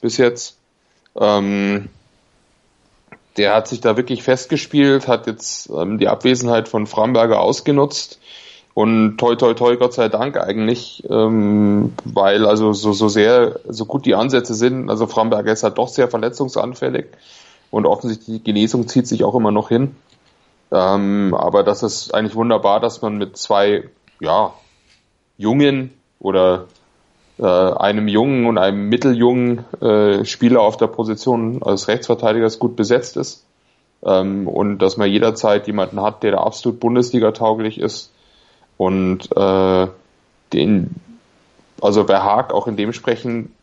bis jetzt. Ähm, der hat sich da wirklich festgespielt, hat jetzt ähm, die Abwesenheit von Framberger ausgenutzt und toi toi toi Gott sei Dank eigentlich, ähm, weil also so, so sehr, so gut die Ansätze sind, also Framberger ist halt doch sehr verletzungsanfällig und offensichtlich die Genesung zieht sich auch immer noch hin. Ähm, aber das ist eigentlich wunderbar, dass man mit zwei, ja, jungen oder äh, einem jungen und einem mitteljungen äh, Spieler auf der Position als Rechtsverteidigers gut besetzt ist ähm, und dass man jederzeit jemanden hat, der da absolut Bundesliga-tauglich ist und äh, den also bei Haag auch in dem Sprechen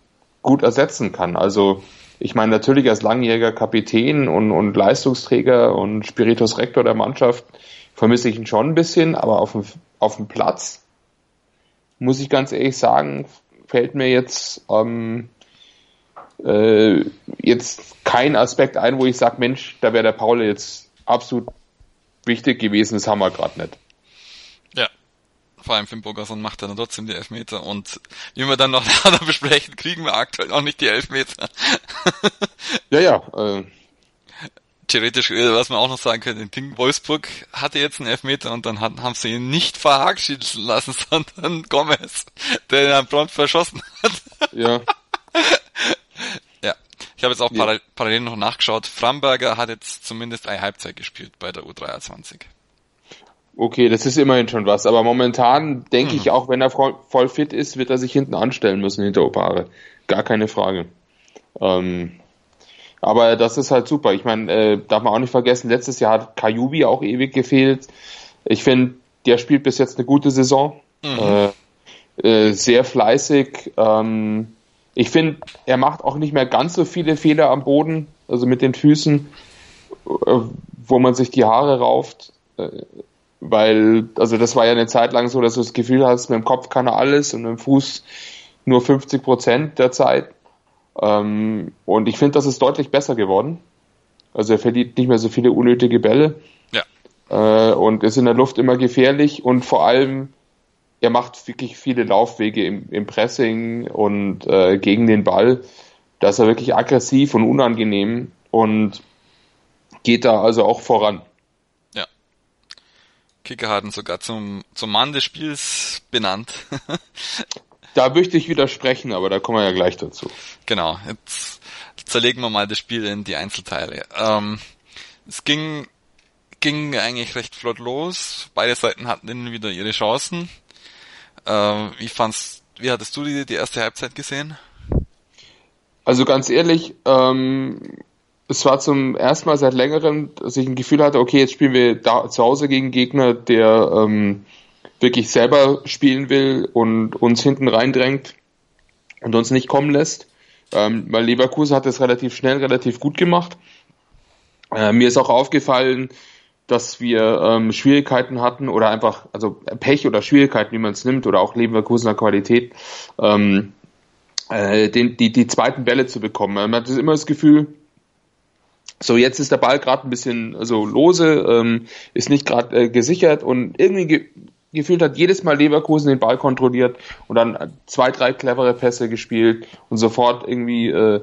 gut ersetzen kann. Also ich meine natürlich als langjähriger Kapitän und, und Leistungsträger und Spiritus Rector der Mannschaft vermisse ich ihn schon ein bisschen, aber auf dem, auf dem Platz muss ich ganz ehrlich sagen, fällt mir jetzt ähm, äh, jetzt kein Aspekt ein, wo ich sage, Mensch, da wäre der Paul jetzt absolut wichtig gewesen, das haben wir gerade nicht. Ja, vor allem Finn Bogerson macht dann trotzdem die Elfmeter und wie wir dann noch besprechen, kriegen wir aktuell auch nicht die Elfmeter. ja, ja. Äh, theoretisch, äh, was man auch noch sagen könnte, Ding Wolfsburg hatte jetzt einen Elfmeter und dann haben sie ihn nicht verhagschießen lassen, sondern Gomez, der ihn dann prompt verschossen hat. Ja. ja. Ich habe jetzt auch ja. parallel noch nachgeschaut. Framberger hat jetzt zumindest eine Halbzeit gespielt bei der U23. Okay, das ist immerhin schon was. Aber momentan denke mhm. ich, auch wenn er voll fit ist, wird er sich hinten anstellen müssen hinter Opare. Gar keine Frage. Ähm, aber das ist halt super. Ich meine, äh, darf man auch nicht vergessen, letztes Jahr hat Kajubi auch ewig gefehlt. Ich finde, der spielt bis jetzt eine gute Saison. Mhm. Äh, äh, sehr fleißig. Ähm, ich finde, er macht auch nicht mehr ganz so viele Fehler am Boden, also mit den Füßen, äh, wo man sich die Haare rauft. Äh, weil, also das war ja eine Zeit lang so, dass du das Gefühl hast, mit dem Kopf kann er alles und mit dem Fuß nur 50 Prozent der Zeit. Ähm, und ich finde, das ist deutlich besser geworden. Also er verliert nicht mehr so viele unnötige Bälle. Ja. Äh, und ist in der Luft immer gefährlich und vor allem, er macht wirklich viele Laufwege im, im Pressing und äh, gegen den Ball. Da ist er wirklich aggressiv und unangenehm und geht da also auch voran. Ja. Kicker hat ihn sogar zum, zum Mann des Spiels benannt. da möchte ich widersprechen, aber da kommen wir ja gleich dazu. Genau, jetzt zerlegen wir mal das Spiel in die Einzelteile. Ähm, es ging, ging eigentlich recht flott los. Beide Seiten hatten dann wieder ihre Chancen. Ähm, wie fandst, wie hattest du die, die erste Halbzeit gesehen? Also ganz ehrlich, ähm, es war zum ersten Mal seit längerem, dass ich ein Gefühl hatte, okay, jetzt spielen wir da zu Hause gegen einen Gegner, der ähm, wirklich selber spielen will und uns hinten reindrängt und uns nicht kommen lässt. Ähm, weil Leverkusen hat das relativ schnell, relativ gut gemacht. Äh, mir ist auch aufgefallen, dass wir ähm, Schwierigkeiten hatten oder einfach, also Pech oder Schwierigkeiten, wie man es nimmt, oder auch Leverkusener Qualität, ähm, äh, den, die, die zweiten Bälle zu bekommen. Man hat immer das Gefühl, so jetzt ist der Ball gerade ein bisschen so lose, ähm, ist nicht gerade äh, gesichert und irgendwie ge gefühlt hat jedes Mal Leverkusen den Ball kontrolliert und dann zwei, drei clevere Pässe gespielt und sofort irgendwie äh,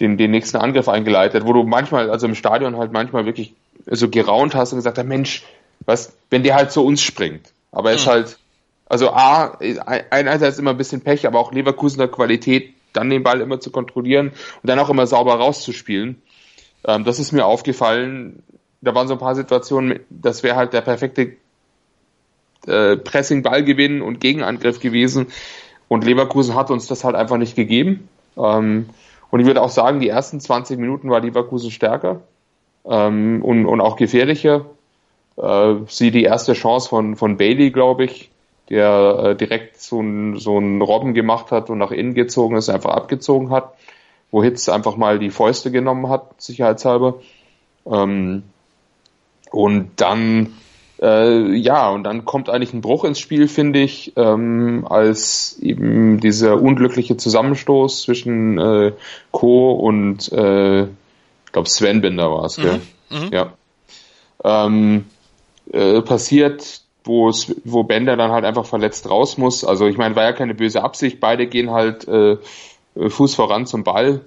den, den nächsten Angriff eingeleitet, wo du manchmal, also im Stadion halt manchmal wirklich so geraunt hast und gesagt hast, Mensch, was, wenn der halt zu uns springt. Aber er ist mhm. halt, also A, einerseits immer ein bisschen Pech, aber auch Leverkusener Qualität, dann den Ball immer zu kontrollieren und dann auch immer sauber rauszuspielen. Ähm, das ist mir aufgefallen. Da waren so ein paar Situationen, das wäre halt der perfekte äh, Pressing-Ballgewinn und Gegenangriff gewesen. Und Leverkusen hat uns das halt einfach nicht gegeben. Ähm, und ich würde auch sagen, die ersten 20 Minuten war Leverkusen stärker ähm, und, und auch gefährlicher. Äh, sie die erste Chance von, von Bailey, glaube ich, der äh, direkt so ein, so Robben gemacht hat und nach innen gezogen ist, einfach abgezogen hat, wo Hitz einfach mal die Fäuste genommen hat, sicherheitshalber. Ähm, und dann äh, ja, und dann kommt eigentlich ein Bruch ins Spiel, finde ich, ähm, als eben dieser unglückliche Zusammenstoß zwischen äh, Co. und äh, ich glaube Sven Binder war es, mhm. mhm. Ja. Ähm, äh, passiert, wo Bender dann halt einfach verletzt raus muss. Also ich meine, war ja keine böse Absicht, beide gehen halt äh, Fuß voran zum Ball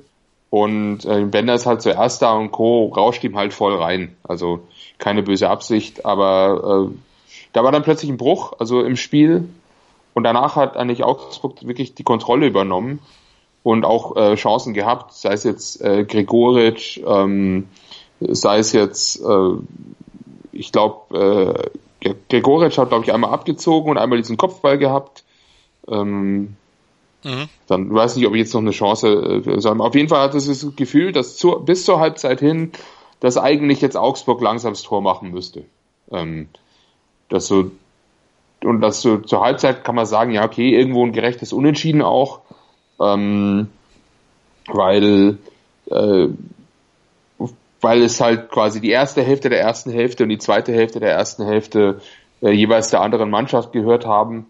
und äh, Bender ist halt zuerst da und Co. rauscht ihm halt voll rein. Also keine böse Absicht, aber äh, da war dann plötzlich ein Bruch, also im Spiel. Und danach hat eigentlich Augsburg wirklich die Kontrolle übernommen und auch äh, Chancen gehabt, sei es jetzt äh, Gregoritsch, ähm, sei es jetzt, äh, ich glaube, äh, Gregoritsch hat, glaube ich, einmal abgezogen und einmal diesen Kopfball gehabt. Ähm, mhm. Dann weiß nicht, ob ich jetzt noch eine Chance äh. Auf jeden Fall hat es das Gefühl, dass zur, bis zur Halbzeit hin dass eigentlich jetzt Augsburg langsam das Tor machen müsste. Ähm, dass so, und das so zur Halbzeit kann man sagen, ja, okay, irgendwo ein gerechtes Unentschieden auch, ähm, weil, äh, weil es halt quasi die erste Hälfte der ersten Hälfte und die zweite Hälfte der ersten Hälfte äh, jeweils der anderen Mannschaft gehört haben.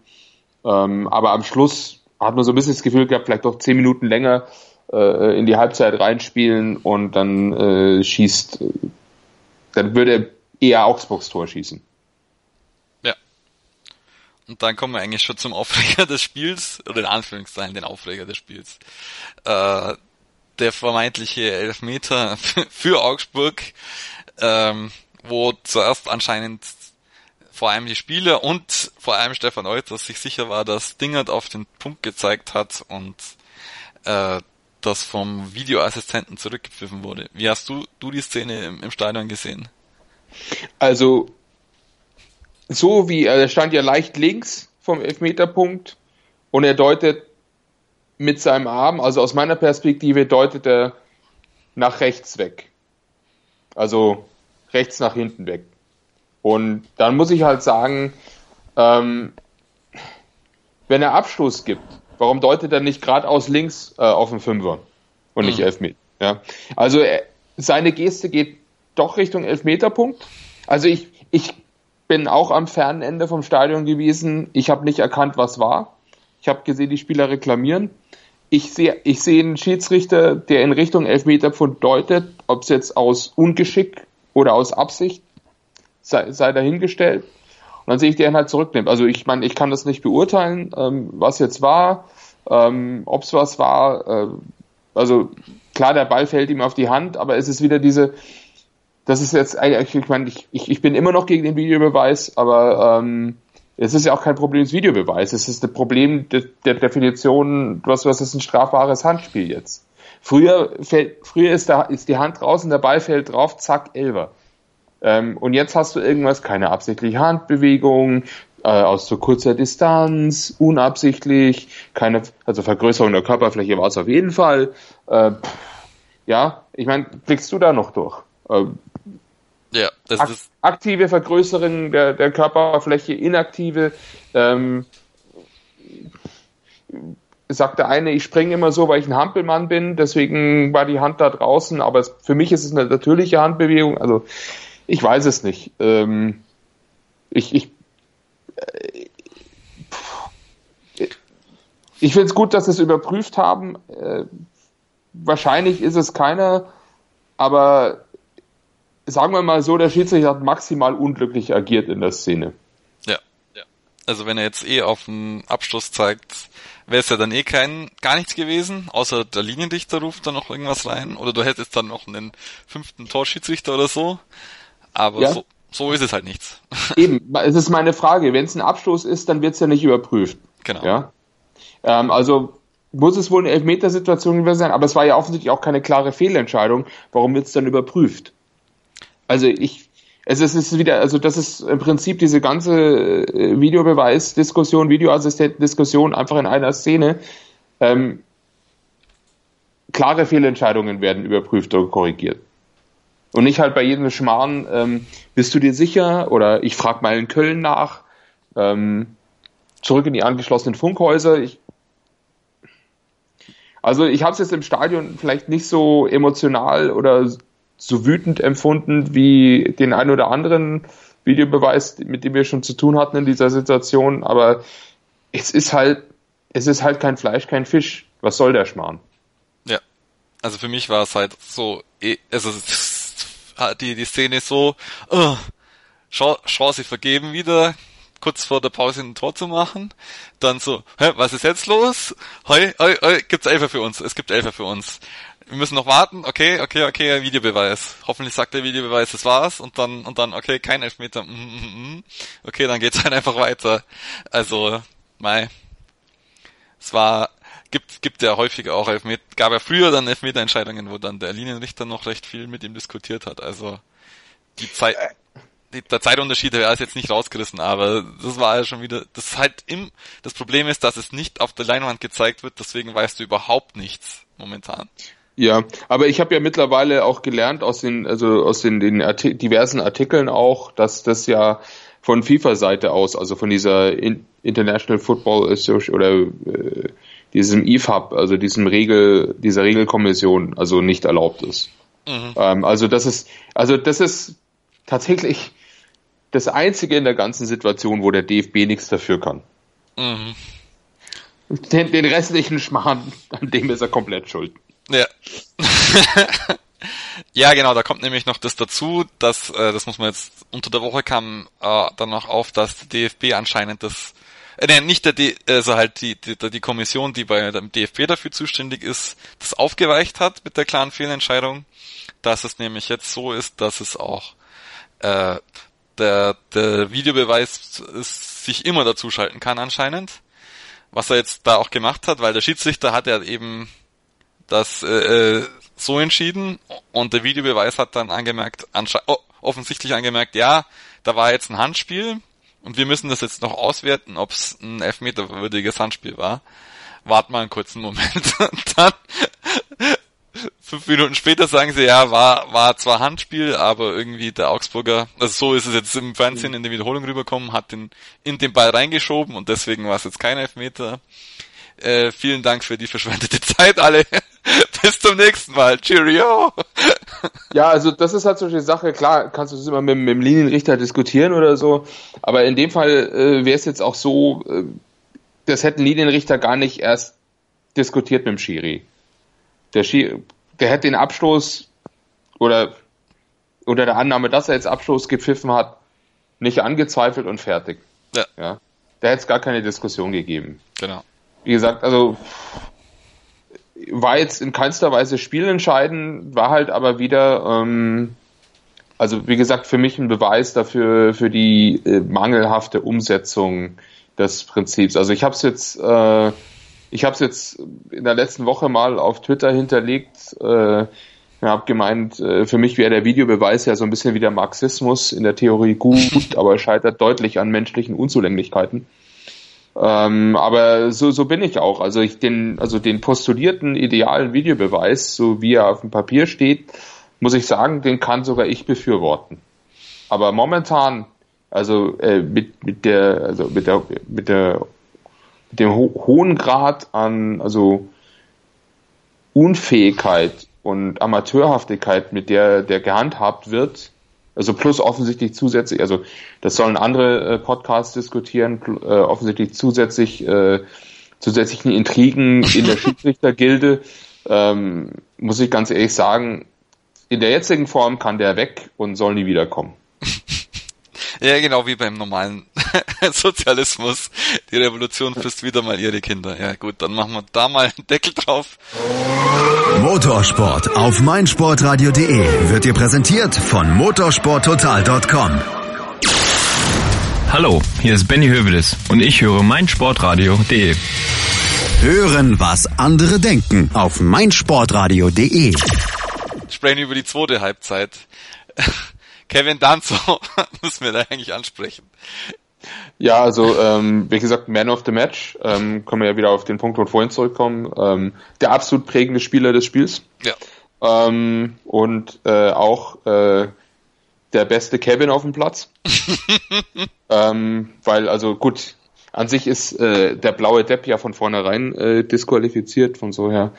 Ähm, aber am Schluss hat man so ein bisschen das Gefühl gehabt, vielleicht doch zehn Minuten länger, äh, in die Halbzeit reinspielen und dann äh, schießt, dann würde eher Augsburgs Tor schießen. Ja. Und dann kommen wir eigentlich schon zum Aufreger des Spiels, oder in Anführungszeichen den Aufreger des Spiels. Äh, der vermeintliche Elfmeter für Augsburg, ähm, wo zuerst anscheinend vor allem die Spieler und vor allem Stefan Euters sich sicher war, dass Dingert auf den Punkt gezeigt hat und äh, das vom Videoassistenten zurückgepfiffen wurde. Wie hast du, du die Szene im, im Stadion gesehen? Also, so wie, er stand ja leicht links vom Elfmeterpunkt und er deutet mit seinem Arm, also aus meiner Perspektive deutet er nach rechts weg. Also rechts nach hinten weg. Und dann muss ich halt sagen, ähm, wenn er Abschluss gibt, Warum deutet er nicht geradeaus links äh, auf den Fünfer und nicht mhm. Elfmeter? Ja? Also äh, seine Geste geht doch Richtung Elfmeterpunkt. Also ich, ich bin auch am fernen Ende vom Stadion gewesen. Ich habe nicht erkannt, was war. Ich habe gesehen, die Spieler reklamieren. Ich sehe ich sehe einen Schiedsrichter, der in Richtung Elfmeterpfund deutet, ob es jetzt aus Ungeschick oder aus Absicht sei, sei dahingestellt. Und dann sehe ich, der ihn halt zurücknimmt. Also ich meine, ich kann das nicht beurteilen, ähm, was jetzt war, ähm, ob es was war. Äh, also klar, der Ball fällt ihm auf die Hand, aber es ist wieder diese, das ist jetzt ich meine, ich, ich, ich bin immer noch gegen den Videobeweis, aber ähm, es ist ja auch kein Problem des Videobeweis. Es ist das Problem der, der Definition, was, was ist ein strafbares Handspiel jetzt. Früher, fällt, früher ist, da, ist die Hand draußen, der Ball fällt drauf, zack, Elver. Ähm, und jetzt hast du irgendwas, keine absichtliche Handbewegung, äh, aus zu kurzer Distanz, unabsichtlich, keine, also Vergrößerung der Körperfläche war es auf jeden Fall. Äh, ja, ich meine, blickst du da noch durch? Äh, ja, das Ak ist aktive Vergrößerung der, der Körperfläche, inaktive. Ähm, sagt der eine, ich springe immer so, weil ich ein Hampelmann bin, deswegen war die Hand da draußen, aber es, für mich ist es eine natürliche Handbewegung, also ich weiß es nicht. Ähm, ich ich, äh, ich finde es gut, dass sie es überprüft haben. Äh, wahrscheinlich ist es keiner, aber sagen wir mal so, der Schiedsrichter hat maximal unglücklich agiert in der Szene. Ja, ja. Also wenn er jetzt eh auf den Abschluss zeigt, wäre es ja dann eh kein gar nichts gewesen, außer der Linienrichter ruft dann noch irgendwas rein. Oder du hättest dann noch einen fünften Torschiedsrichter oder so. Aber Ja. so, so ist es halt nichts. Eben, es ist meine Frage. Wenn es ein Abstoß ist, dann wird es ja nicht überprüft. genau. Ja. Ähm, also muss es wohl eine Elfmetersituation gewesen sein, aber es war ja offensichtlich auch keine klare Fehlentscheidung. Warum wird es dann überprüft? Also ich, es ist, wieder, also das ist im Prinzip diese ganze äh, Videobeweis-Diskussion, Videoassistent-Diskussion einfach in einer Szene. Ähm, klare Fehlentscheidungen werden überprüft oder korrigiert. Und nicht halt bei jedem Schmarrn, ähm, bist du dir sicher? Oder ich frage mal in Köln nach. Ähm, zurück in die angeschlossenen Funkhäuser. Ich, also ich habe es jetzt im Stadion vielleicht nicht so emotional oder so wütend empfunden wie den ein oder anderen Videobeweis, mit dem wir schon zu tun hatten in dieser Situation. Aber es ist halt, es ist halt kein Fleisch, kein Fisch. Was soll der Schmarrn? Ja. Also für mich war es halt so, eh- also es- die, die Szene so, uh, Chance vergeben wieder, kurz vor der Pause ein Tor zu machen. Dann so, hä, was ist jetzt los? Hoi, hoi, hoi, gibt's Elfer für uns, es gibt Elfer für uns. Wir müssen noch warten, okay, okay, okay, Videobeweis. Hoffentlich sagt der Videobeweis, das war's. Und dann, und dann, okay, kein Elfmeter. mm, mm, mm. Okay, dann geht's halt einfach weiter. Also, mei. Es war, gibt, gibt ja häufiger auch Elfmeter, gab ja früher dann Elfmeterentscheidungen, wo dann der Linienrichter noch recht viel mit ihm diskutiert hat. Also die Zeit, die, der Zeitunterschied wäre jetzt nicht rausgerissen, aber das war ja schon wieder, das ist halt im, das Problem ist, dass es nicht auf der Leinwand gezeigt wird, deswegen weißt du überhaupt nichts momentan. Ja, aber ich habe ja mittlerweile auch gelernt aus den, also aus den, den Arti diversen Artikeln auch, dass das ja von FIFA-Seite aus, also von dieser In International Football Association oder äh, diesem IFAB, also diesem Regel, dieser Regelkommission, also nicht erlaubt ist. Mhm. Ähm, also das ist, also das ist tatsächlich das einzige in der ganzen Situation, wo der DFB nichts dafür kann. Mhm. Den, den restlichen Schmarrn, an dem ist er komplett schuld. Ja. ja, genau, da kommt nämlich noch das dazu, dass, äh, das muss man jetzt, unter der Woche kam äh, dann noch auf, dass der DFB anscheinend das, äh, nee, nicht der, D, also halt die, die, die Kommission, die bei dem DFB dafür zuständig ist, das aufgeweicht hat mit der klaren Fehlentscheidung, dass es nämlich jetzt so ist, dass es auch äh, der, der Videobeweis ist, sich immer dazuschalten kann anscheinend. Was er jetzt da auch gemacht hat, weil der Schiedsrichter hat ja eben das äh, äh, so entschieden und der Videobeweis hat dann angemerkt, oh, offensichtlich angemerkt, ja, da war jetzt ein Handspiel und wir müssen das jetzt noch auswerten, ob es ein elfmeterwürdiges Handspiel war. Wart mal einen kurzen Moment. Und dann fünf Minuten später sagen sie, ja, war, war zwar Handspiel, aber irgendwie der Augsburger, also so ist es jetzt im Fernsehen in der Wiederholung rüberkommen, hat den in den Ball reingeschoben und deswegen war es jetzt kein Elfmeter. Äh, vielen Dank für die verschwendete Zeit alle. Bis zum nächsten Mal. Cheerio. Ja, also das ist halt so eine Sache, klar, kannst du das immer mit, mit dem Linienrichter diskutieren oder so, aber in dem Fall äh, wäre es jetzt auch so, äh, das hätten Linienrichter gar nicht erst diskutiert mit dem Schiri. Der, Schiri, der hätte den Abstoß oder oder der Annahme, dass er jetzt Abstoß gepfiffen hat, nicht angezweifelt und fertig. Ja. ja. Da hätte es gar keine Diskussion gegeben. Genau. Wie gesagt, also war jetzt in keinster Weise spielentscheidend, war halt aber wieder, ähm, also wie gesagt, für mich ein Beweis dafür, für die äh, mangelhafte Umsetzung des Prinzips. Also ich habe es jetzt, äh, ich habe es jetzt in der letzten Woche mal auf Twitter hinterlegt. Äh, habe gemeint, äh, für mich wäre der Videobeweis ja so ein bisschen wie der Marxismus in der Theorie gut, aber scheitert deutlich an menschlichen Unzulänglichkeiten. Ähm, aber so, so bin ich auch. Also ich den, also den postulierten idealen Videobeweis, so wie er auf dem Papier steht, muss ich sagen, den kann sogar ich befürworten. Aber momentan, also äh, mit, mit der, also mit der, mit der, mit dem ho hohen Grad an, also Unfähigkeit und Amateurhaftigkeit, mit der der gehandhabt wird, also plus offensichtlich zusätzlich, also das sollen andere äh, Podcasts diskutieren, äh, offensichtlich zusätzlich äh, zusätzlichen Intrigen in der Schiedsrichtergilde, ähm, muss ich ganz ehrlich sagen, in der jetzigen Form kann der weg und soll nie wiederkommen. Ja, genau wie beim normalen Sozialismus. Die Revolution frisst wieder mal ihre Kinder. Ja gut, dann machen wir da mal einen Deckel drauf. Motorsport auf meinsportradio.de wird dir präsentiert von motorsporttotal.com. Hallo, hier ist Benny Hövedes und ich höre meinsportradio.de. Hören, was andere denken auf meinsportradio.de. Sprechen über die zweite Halbzeit. Kevin Danzo müssen wir da eigentlich ansprechen. Ja, also ähm, wie gesagt, Man of the Match, ähm, können wir ja wieder auf den Punkt von vorhin zurückkommen. Ähm, der absolut prägende Spieler des Spiels. Ja. Ähm, und äh, auch äh, der beste Kevin auf dem Platz. ähm, weil, also gut, an sich ist äh, der blaue Depp ja von vornherein äh, disqualifiziert, von so her.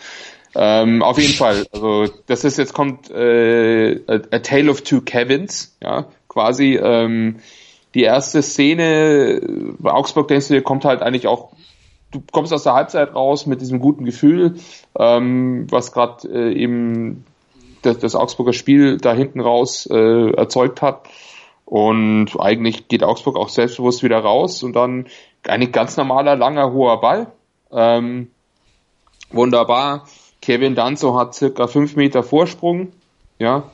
Ähm, auf jeden Fall, also das ist jetzt kommt äh, a, a Tale of Two Kevins, ja, quasi. Ähm, die erste Szene bei Augsburg, denkst du dir, kommt halt eigentlich auch, du kommst aus der Halbzeit raus mit diesem guten Gefühl, ähm, was gerade äh, eben das, das Augsburger Spiel da hinten raus äh, erzeugt hat. Und eigentlich geht Augsburg auch selbstbewusst wieder raus und dann ein ganz normaler, langer, hoher Ball. Ähm, wunderbar. Kevin Danzo hat circa fünf Meter Vorsprung. Ja,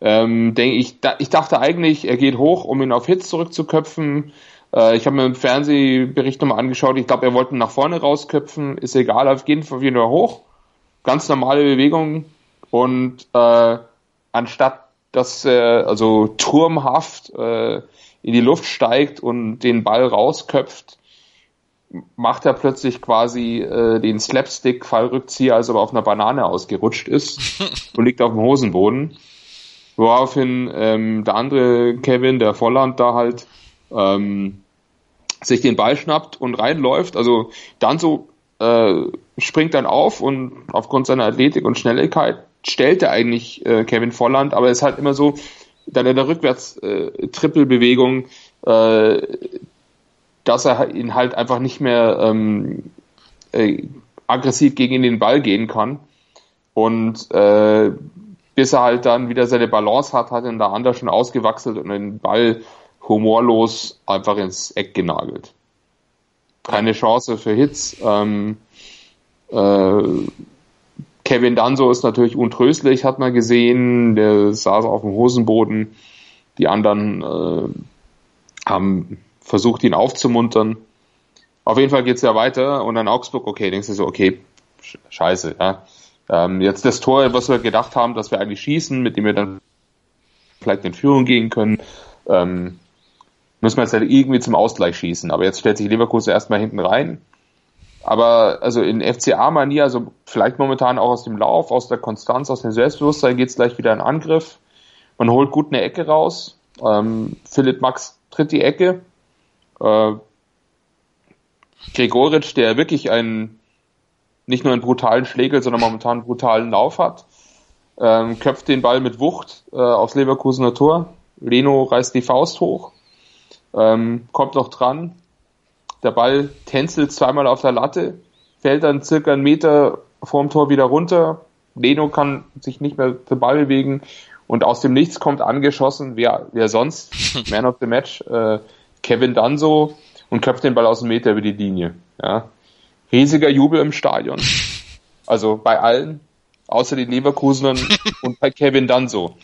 ähm, denke ich, da, ich dachte eigentlich, er geht hoch, um ihn auf Hits zurückzuköpfen. Äh, ich habe mir im Fernsehbericht nochmal angeschaut, ich glaube, er wollte ihn nach vorne rausköpfen, ist egal, auf jeden Fall wieder hoch. Ganz normale Bewegung und äh, anstatt dass er also turmhaft äh, in die Luft steigt und den Ball rausköpft, macht er plötzlich quasi äh, den Slapstick-Fallrückzieher, als ob er auf einer Banane ausgerutscht ist und liegt auf dem Hosenboden. Woraufhin ähm, der andere Kevin, der Volland da halt, ähm, sich den Ball schnappt und reinläuft. Also dann so äh, springt dann auf und aufgrund seiner Athletik und Schnelligkeit stellt er eigentlich äh, Kevin Volland, aber es ist halt immer so, dann in der Rückwärts-Trippelbewegung, äh, dass er ihn halt einfach nicht mehr ähm, äh, aggressiv gegen den Ball gehen kann. Und äh, bis er halt dann wieder seine Balance hat, hat ihn da anders schon ausgewachselt und den Ball humorlos einfach ins Eck genagelt. Keine Chance für Hits. Ähm, äh, Kevin Danso ist natürlich untröstlich, hat man gesehen. Der saß auf dem Hosenboden. Die anderen äh, haben versucht, ihn aufzumuntern. Auf jeden Fall geht's ja weiter und dann Augsburg, okay, denkst du so, okay, scheiße, ja. Ähm, jetzt das Tor, was wir gedacht haben, dass wir eigentlich schießen, mit dem wir dann vielleicht in Führung gehen können, ähm, müssen wir jetzt halt irgendwie zum Ausgleich schießen. Aber jetzt stellt sich Leverkusen erstmal hinten rein. Aber also in FCA-Manier, also vielleicht momentan auch aus dem Lauf, aus der Konstanz, aus dem Selbstbewusstsein geht's gleich wieder in Angriff. Man holt gut eine Ecke raus. Ähm, Philipp Max tritt die Ecke. Äh, Gregoritsch, der wirklich ein nicht nur einen brutalen Schlägel, sondern momentan einen brutalen Lauf hat. Ähm, köpft den Ball mit Wucht äh, aufs Leverkusener Tor. Leno reißt die Faust hoch, ähm, kommt noch dran. Der Ball tänzelt zweimal auf der Latte, fällt dann circa einen Meter vorm Tor wieder runter. Leno kann sich nicht mehr zum Ball bewegen und aus dem Nichts kommt angeschossen, wer, wer sonst, Man of the Match, äh, Kevin Danso und köpft den Ball aus dem Meter über die Linie. Ja. Riesiger Jubel im Stadion. Also bei allen, außer den Leverkusenern und bei Kevin Danso.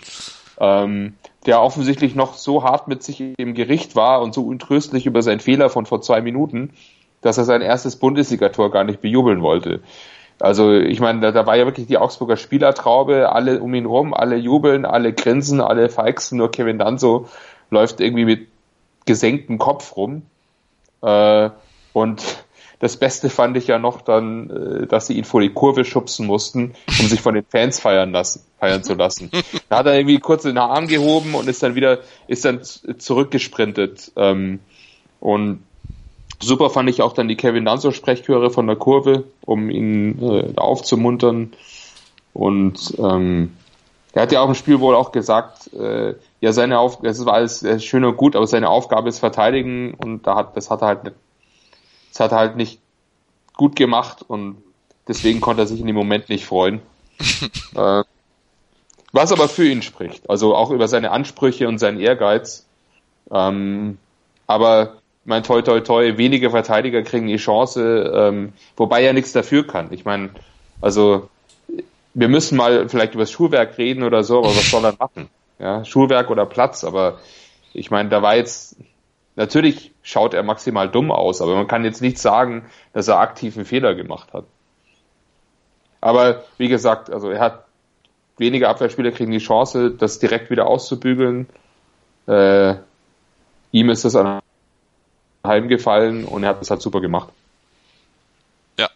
Ähm, der offensichtlich noch so hart mit sich im Gericht war und so untröstlich über seinen Fehler von vor zwei Minuten, dass er sein erstes Bundesligator gar nicht bejubeln wollte. Also ich meine, da, da war ja wirklich die Augsburger Spielertraube, alle um ihn rum, alle jubeln, alle grinsen, alle feixen, nur Kevin Danso läuft irgendwie mit gesenktem Kopf rum. Äh, und das Beste fand ich ja noch dann, äh, dass sie ihn vor die Kurve schubsen mussten, um sich von den Fans feiern lassen, feiern zu lassen. Da hat er irgendwie kurz den Arm gehoben und ist dann wieder, ist dann zurückgesprintet. Ähm, und super fand ich auch dann die Kevin Danzo Sprechchöre von der Kurve, um ihn äh, aufzumuntern. Und ähm, er hat ja auch im Spiel wohl auch gesagt, äh, ja, seine Aufgabe, das war alles schön und gut, aber seine Aufgabe ist verteidigen und da hat, das hat er halt nicht das hat er halt nicht gut gemacht und deswegen konnte er sich in dem Moment nicht freuen. äh, was aber für ihn spricht, also auch über seine Ansprüche und seinen Ehrgeiz. Ähm, aber mein toi toi toi, wenige Verteidiger kriegen die Chance, ähm, wobei er nichts dafür kann. Ich meine, also wir müssen mal vielleicht über das Schulwerk reden oder so, aber was soll er machen? Ja, Schulwerk oder Platz, aber ich meine, da war jetzt Natürlich schaut er maximal dumm aus, aber man kann jetzt nicht sagen, dass er aktiv einen Fehler gemacht hat. Aber wie gesagt, also er hat wenige Abwehrspieler kriegen die Chance, das direkt wieder auszubügeln. Äh, ihm ist das heimgefallen und er hat das halt super gemacht. Ja.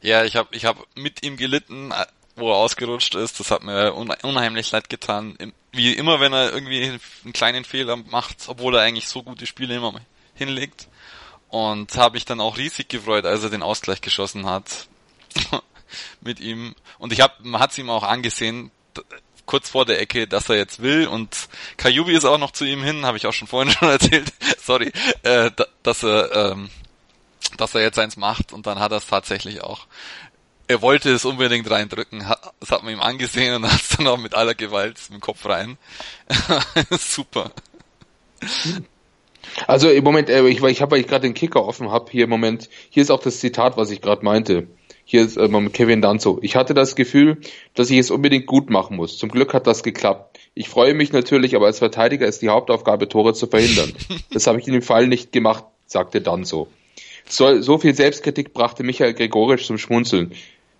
Ja, ich habe ich hab mit ihm gelitten, wo er ausgerutscht ist. Das hat mir unheimlich leid getan. Wie immer, wenn er irgendwie einen kleinen Fehler macht, obwohl er eigentlich so gute Spiele immer hinlegt. Und habe ich dann auch riesig gefreut, als er den Ausgleich geschossen hat mit ihm. Und ich habe, man hat es ihm auch angesehen, kurz vor der Ecke, dass er jetzt will. Und Kajubi ist auch noch zu ihm hin, habe ich auch schon vorhin schon erzählt. Sorry, äh, dass er, ähm, dass er jetzt eins macht. Und dann hat er es tatsächlich auch er wollte es unbedingt reindrücken, das hat man ihm angesehen und hat es dann auch mit aller Gewalt dem Kopf rein. Super. Also im Moment, äh, ich, ich habe, weil ich gerade den Kicker offen habe, hier im Moment, hier ist auch das Zitat, was ich gerade meinte. Hier ist ähm, Kevin Danzo. Ich hatte das Gefühl, dass ich es unbedingt gut machen muss. Zum Glück hat das geklappt. Ich freue mich natürlich, aber als Verteidiger ist die Hauptaufgabe, Tore zu verhindern. Das habe ich in dem Fall nicht gemacht, sagte Danzo. So, so viel Selbstkritik brachte Michael Gregorisch zum Schmunzeln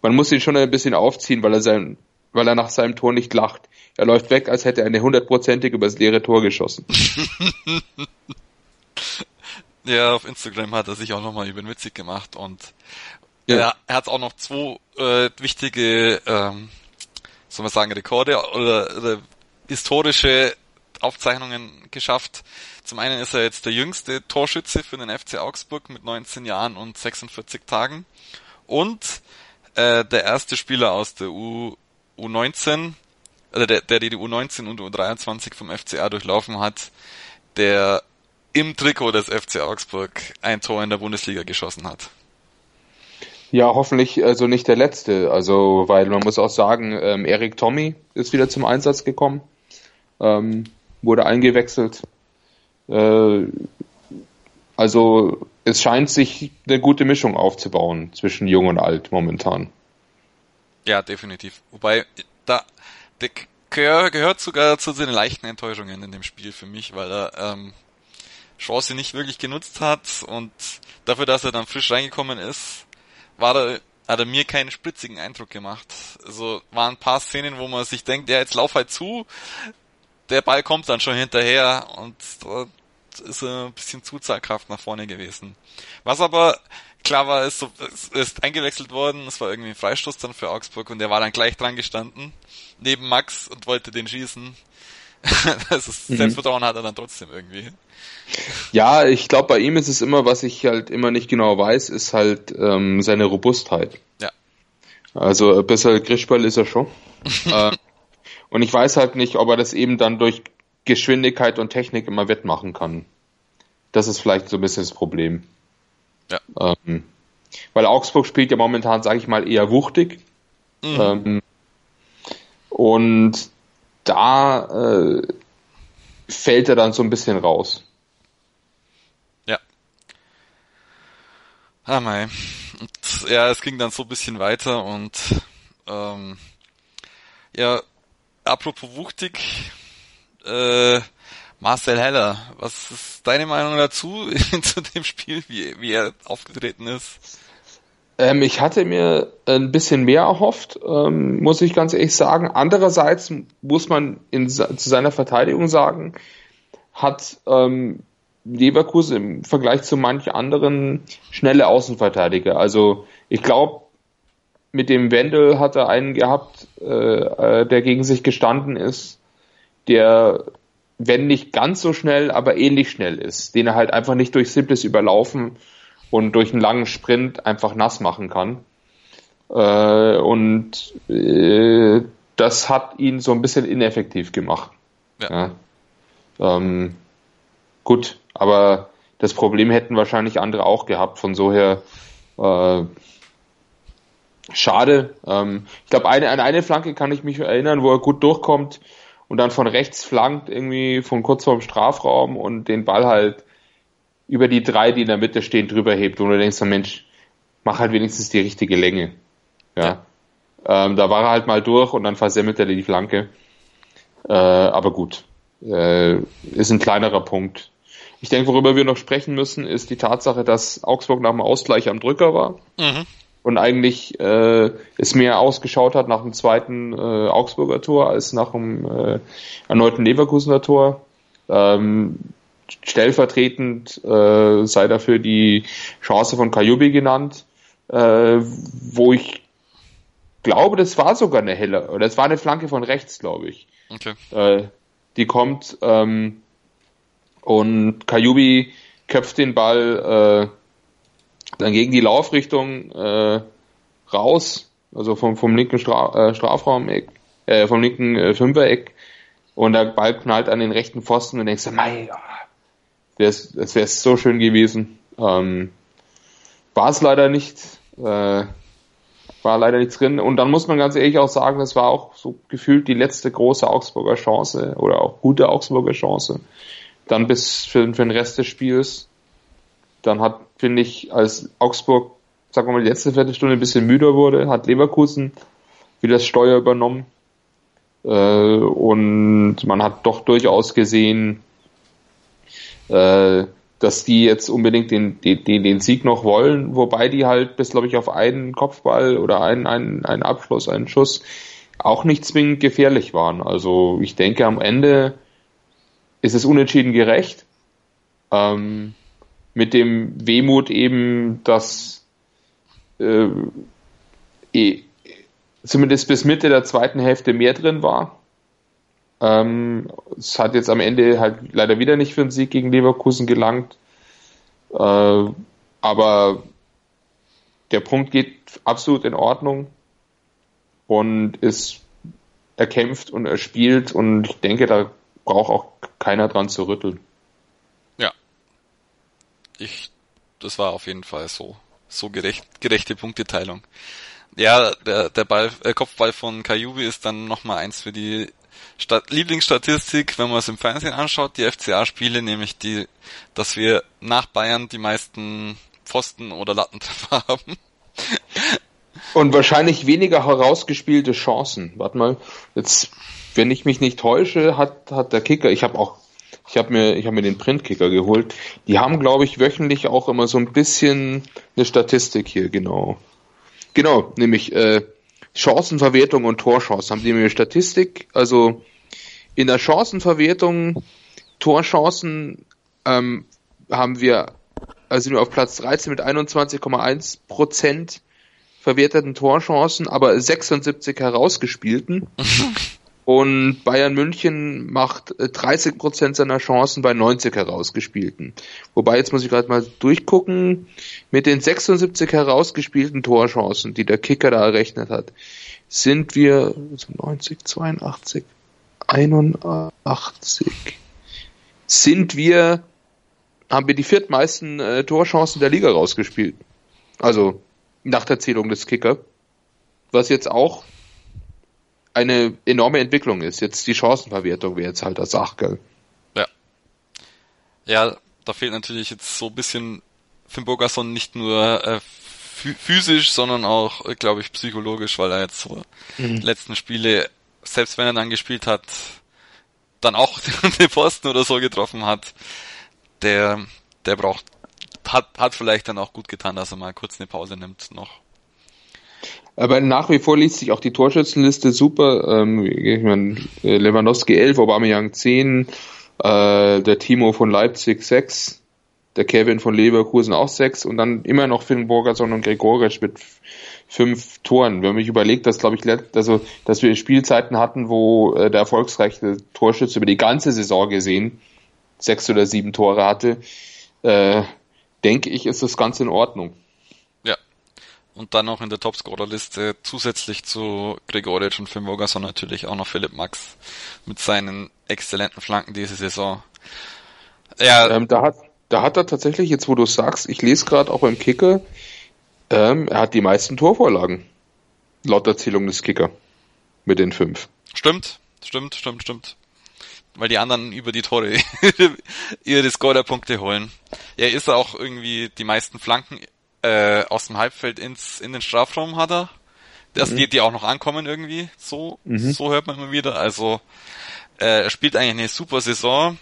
man muss ihn schon ein bisschen aufziehen, weil er sein, weil er nach seinem Tor nicht lacht. Er läuft weg, als hätte er eine hundertprozentig übers leere Tor geschossen. ja, auf Instagram hat er sich auch nochmal über den witzig gemacht und ja. er, er hat auch noch zwei äh, wichtige, ähm, soll man sagen, Rekorde oder, oder historische Aufzeichnungen geschafft. Zum einen ist er jetzt der jüngste Torschütze für den FC Augsburg mit 19 Jahren und 46 Tagen. Und äh, der erste Spieler aus der U, U19, oder der, der die U19 und U23 vom FCA durchlaufen hat, der im Trikot des FC Augsburg ein Tor in der Bundesliga geschossen hat. Ja, hoffentlich also nicht der letzte. Also, weil man muss auch sagen, ähm, Erik Tommy ist wieder zum Einsatz gekommen, ähm, wurde eingewechselt. Äh, also es scheint sich eine gute Mischung aufzubauen zwischen Jung und Alt momentan. Ja, definitiv. Wobei, da, der gehört sogar zu den leichten Enttäuschungen in dem Spiel für mich, weil er ähm, Chance nicht wirklich genutzt hat und dafür, dass er dann frisch reingekommen ist, war er, hat er mir keinen spritzigen Eindruck gemacht. Also waren ein paar Szenen, wo man sich denkt, ja, jetzt lauf halt zu, der Ball kommt dann schon hinterher und ist er ein bisschen zu zaghaft nach vorne gewesen. Was aber klar war, ist, so, ist eingewechselt worden, es war irgendwie ein Freistoß dann für Augsburg und er war dann gleich dran gestanden, neben Max und wollte den schießen. das ist, mhm. Selbstvertrauen hat er dann trotzdem irgendwie. Ja, ich glaube, bei ihm ist es immer, was ich halt immer nicht genau weiß, ist halt ähm, seine Robustheit. Ja. Also bisschen Grischball ist er schon. äh, und ich weiß halt nicht, ob er das eben dann durch Geschwindigkeit und Technik immer wettmachen kann. Das ist vielleicht so ein bisschen das Problem. Ja. Ähm, weil Augsburg spielt ja momentan, sage ich mal, eher wuchtig. Mhm. Ähm, und da äh, fällt er dann so ein bisschen raus. Ja. Ah, mei. Und, ja, es ging dann so ein bisschen weiter und ähm, ja, apropos wuchtig, äh, Marcel Heller, was ist deine Meinung dazu zu dem Spiel, wie, wie er aufgetreten ist? Ähm, ich hatte mir ein bisschen mehr erhofft, ähm, muss ich ganz ehrlich sagen. Andererseits muss man in, zu seiner Verteidigung sagen, hat ähm, Leverkusen im Vergleich zu manch anderen schnelle Außenverteidiger. Also ich glaube, mit dem Wendel hat er einen gehabt, äh, äh, der gegen sich gestanden ist, der, wenn nicht ganz so schnell, aber ähnlich schnell ist, den er halt einfach nicht durch simples Überlaufen und durch einen langen Sprint einfach nass machen kann. Äh, und äh, das hat ihn so ein bisschen ineffektiv gemacht. Ja. ja. Ähm, gut, aber das Problem hätten wahrscheinlich andere auch gehabt. Von so her äh, schade. Ähm, ich glaube, eine, an eine Flanke kann ich mich erinnern, wo er gut durchkommt und dann von rechts flankt, irgendwie von kurz vorm Strafraum und den Ball halt über die drei, die in der Mitte stehen, drüber hebt. Und du denkst, Mensch, mach halt wenigstens die richtige Länge. Ja. Ähm, da war er halt mal durch und dann versemmelt er die Flanke. Äh, aber gut. Äh, ist ein kleinerer Punkt. Ich denke, worüber wir noch sprechen müssen, ist die Tatsache, dass Augsburg nach dem Ausgleich am Drücker war. Mhm und eigentlich äh, es mehr ausgeschaut hat nach dem zweiten äh, Augsburger Tor als nach dem äh, erneuten Leverkusener Tor. Ähm, stellvertretend äh, sei dafür die Chance von Kajubi genannt, äh, wo ich glaube, das war sogar eine helle, oder es war eine Flanke von rechts, glaube ich. Okay. Äh, die kommt ähm, und Kajubi köpft den Ball äh, dann gegen die Laufrichtung äh, raus, also vom, vom linken Stra äh, Strafraumeck, äh, vom linken äh, Fünfereck und der Ball knallt an den rechten Pfosten und denkst du, mei, das wäre so schön gewesen. Ähm, war es leider nicht, äh, war leider nichts drin. Und dann muss man ganz ehrlich auch sagen, das war auch so gefühlt die letzte große Augsburger Chance oder auch gute Augsburger Chance. Dann bis für, für den Rest des Spiels. Dann hat, finde ich, als Augsburg, sagen wir mal, die letzte Viertelstunde ein bisschen müder wurde, hat Leverkusen wieder das Steuer übernommen. Äh, und man hat doch durchaus gesehen, äh, dass die jetzt unbedingt den, den, den Sieg noch wollen, wobei die halt bis, glaube ich, auf einen Kopfball oder einen, einen, einen Abschluss, einen Schuss auch nicht zwingend gefährlich waren. Also ich denke, am Ende ist es unentschieden gerecht. Ähm, mit dem Wehmut eben, dass äh, eh, zumindest bis Mitte der zweiten Hälfte mehr drin war. Ähm, es hat jetzt am Ende halt leider wieder nicht für den Sieg gegen Leverkusen gelangt. Äh, aber der Punkt geht absolut in Ordnung und ist erkämpft und erspielt und ich denke, da braucht auch keiner dran zu rütteln ich, das war auf jeden Fall so, so gerecht, gerechte Punkteteilung. Ja, der, der Ball, äh, Kopfball von Kajubi ist dann nochmal eins für die Stat Lieblingsstatistik, wenn man es im Fernsehen anschaut, die FCA-Spiele, nämlich die, dass wir nach Bayern die meisten Pfosten oder Lattentreffer haben. Und wahrscheinlich weniger herausgespielte Chancen. Warte mal, jetzt, wenn ich mich nicht täusche, hat, hat der Kicker, ich habe auch ich habe mir, ich habe mir den Printkicker geholt. Die haben, glaube ich, wöchentlich auch immer so ein bisschen eine Statistik hier, genau. Genau, nämlich äh, Chancenverwertung und Torchancen. Haben die mir Statistik? Also in der Chancenverwertung, Torchancen ähm, haben wir, also sind wir auf Platz 13 mit 21,1 Prozent verwerteten Torchancen, aber 76 herausgespielten. und Bayern München macht 30 Prozent seiner Chancen bei 90 herausgespielten. Wobei, jetzt muss ich gerade mal durchgucken, mit den 76 herausgespielten Torchancen, die der Kicker da errechnet hat, sind wir 90, 82, 81, sind wir, haben wir die viertmeisten äh, Torchancen der Liga rausgespielt. Also nach der Zählung des Kicker. Was jetzt auch eine enorme Entwicklung ist. Jetzt die Chancenverwertung wäre jetzt halt das Sachgell. Ja. Ja, da fehlt natürlich jetzt so ein bisschen Finn Bogason nicht nur äh, physisch, sondern auch, äh, glaube ich, psychologisch, weil er jetzt so mhm. letzten Spiele, selbst wenn er dann gespielt hat, dann auch den Posten oder so getroffen hat, der, der braucht, hat, hat vielleicht dann auch gut getan, dass er mal kurz eine Pause nimmt noch. Aber nach wie vor liest sich auch die Torschützenliste super. Ähm, ich meine, äh, Lewandowski 11, Aubameyang 10, äh, der Timo von Leipzig 6, der Kevin von Leverkusen auch 6 und dann immer noch Finn Borgerson und Gregoric mit fünf Toren. Wenn man sich überlegt, dass glaube ich, also, dass wir Spielzeiten hatten, wo äh, der erfolgsreiche Torschütze über die ganze Saison gesehen sechs oder sieben Tore hatte, äh, denke ich, ist das ganz in Ordnung und dann noch in der Topscorer-Liste zusätzlich zu Gregoric und Finn Mogason natürlich auch noch Philipp Max mit seinen exzellenten Flanken diese Saison. Ja, ähm, da hat da hat er tatsächlich jetzt, wo du sagst, ich lese gerade auch beim Kicker, ähm, er hat die meisten Torvorlagen laut Erzählung des Kicker mit den fünf. Stimmt, stimmt, stimmt, stimmt. Weil die anderen über die Tore ihre Scorer-Punkte holen. Er ist auch irgendwie die meisten Flanken äh, aus dem Halbfeld ins in den Strafraum hat er. Das mhm. die, die auch noch ankommen irgendwie. So, mhm. so hört man immer wieder. Also äh, er spielt eigentlich eine super Saison.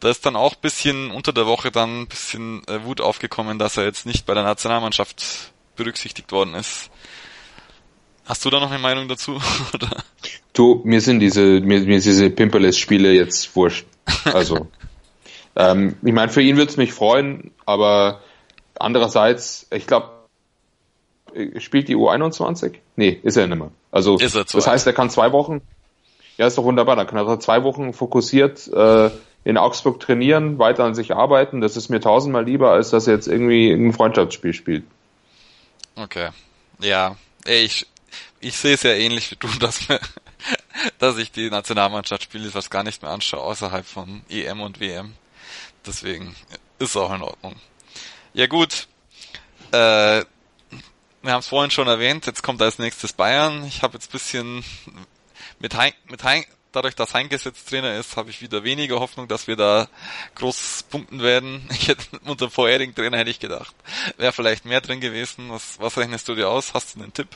Da ist dann auch bisschen unter der Woche dann ein bisschen äh, Wut aufgekommen, dass er jetzt nicht bei der Nationalmannschaft berücksichtigt worden ist. Hast du da noch eine Meinung dazu? Oder? Du, mir sind diese, mir, mir diese Pimperles-Spiele jetzt wurscht. Also, ähm, ich meine, für ihn würde es mich freuen, aber Andererseits, ich glaube, spielt die U21? Nee, ist er nicht mehr. Also, ist er das heißt, er kann zwei Wochen, ja, ist doch wunderbar, dann kann er zwei Wochen fokussiert äh, in Augsburg trainieren, weiter an sich arbeiten. Das ist mir tausendmal lieber, als dass er jetzt irgendwie ein Freundschaftsspiel spielt. Okay. Ja, ich, ich sehe es ja ähnlich wie du, dass, mir, dass ich die Nationalmannschaftsspiele fast gar nicht mehr anschaue, außerhalb von EM und WM. Deswegen ist auch in Ordnung. Ja gut, äh, wir haben es vorhin schon erwähnt, jetzt kommt als nächstes Bayern. Ich habe jetzt bisschen mit Hein, mit hein, dadurch, dass Heinkes jetzt Trainer ist, habe ich wieder weniger Hoffnung, dass wir da groß punkten werden. Ich hätte, unter vorherigen Trainer hätte ich gedacht, wäre vielleicht mehr drin gewesen. Was, was rechnest du dir aus? Hast du einen Tipp?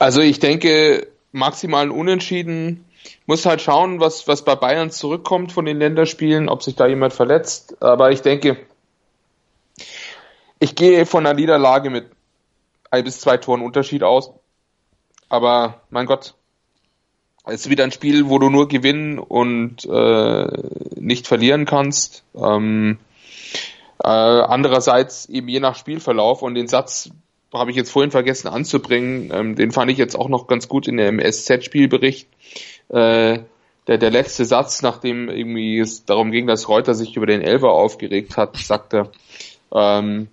Also ich denke, maximal Unentschieden. Muss halt schauen, was, was bei Bayern zurückkommt von den Länderspielen, ob sich da jemand verletzt. Aber ich denke, ich gehe von einer Niederlage mit ein bis zwei Toren Unterschied aus. Aber mein Gott, es ist wieder ein Spiel, wo du nur gewinnen und äh, nicht verlieren kannst. Ähm, äh, andererseits eben je nach Spielverlauf und den Satz habe ich jetzt vorhin vergessen anzubringen, ähm, den fand ich jetzt auch noch ganz gut in dem SZ-Spielbericht. Äh, der, der letzte Satz, nachdem irgendwie es darum ging, dass Reuter sich über den Elfer aufgeregt hat, sagte, ähm,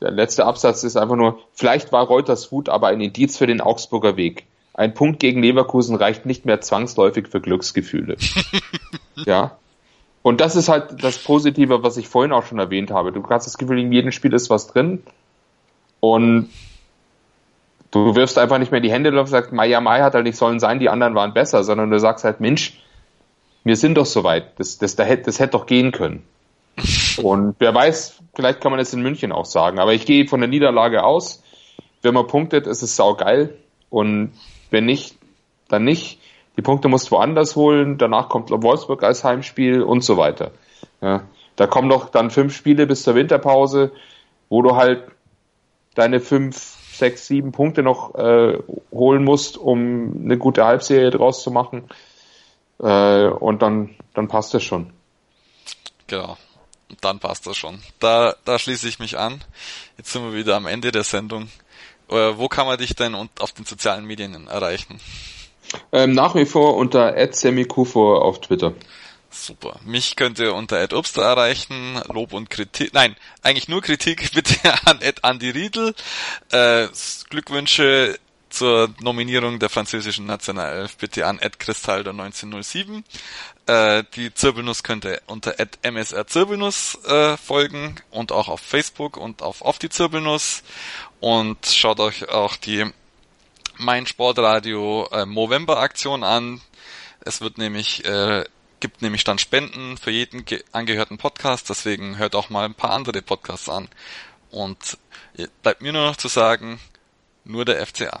der letzte Absatz ist einfach nur, vielleicht war Reuters Wut aber ein Indiz für den Augsburger Weg. Ein Punkt gegen Leverkusen reicht nicht mehr zwangsläufig für Glücksgefühle. ja. Und das ist halt das Positive, was ich vorhin auch schon erwähnt habe. Du hast das Gefühl, in jedem Spiel ist was drin. Und du wirfst einfach nicht mehr die Hände auf und sagst, Maya Mai hat halt nicht sollen sein, die anderen waren besser, sondern du sagst halt, Mensch, wir sind doch soweit. Das, das, das, das hätte doch gehen können. Und wer weiß, vielleicht kann man es in München auch sagen. Aber ich gehe von der Niederlage aus. Wenn man punktet, ist es saugeil. Und wenn nicht, dann nicht. Die Punkte musst du woanders holen. Danach kommt Wolfsburg als Heimspiel und so weiter. Ja, da kommen noch dann fünf Spiele bis zur Winterpause, wo du halt deine fünf, sechs, sieben Punkte noch äh, holen musst, um eine gute Halbserie draus zu machen. Äh, und dann, dann passt es schon. Genau dann passt das schon. Da, da schließe ich mich an. Jetzt sind wir wieder am Ende der Sendung. Äh, wo kann man dich denn auf den sozialen Medien erreichen? Ähm, nach wie vor unter @semikufo auf Twitter. Super. Mich könnt ihr unter Ed Obster erreichen. Lob und Kritik. Nein, eigentlich nur Kritik bitte an Andy Riedel. Äh, Glückwünsche zur Nominierung der französischen Nationalelf bitte an Ed Cristaldo 1907. Äh, die Zirbelnuss könnt ihr unter Ed MSR Zirbelnuss äh, folgen und auch auf Facebook und auf Auf die Zirbelnuss. Und schaut euch auch die Mein Sportradio äh, Movember Aktion an. Es wird nämlich äh, gibt nämlich dann Spenden für jeden angehörten Podcast, deswegen hört auch mal ein paar andere Podcasts an. Und bleibt mir nur noch zu sagen, nur der FCA.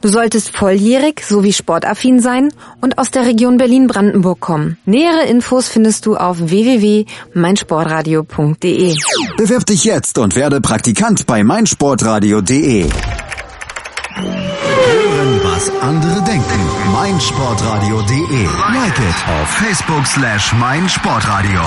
Du solltest volljährig sowie sportaffin sein und aus der Region Berlin-Brandenburg kommen. Nähere Infos findest du auf www.meinsportradio.de. Bewirb dich jetzt und werde Praktikant bei meinsportradio.de. Hören, was andere denken. meinsportradio.de. Like it auf Facebook slash meinsportradio.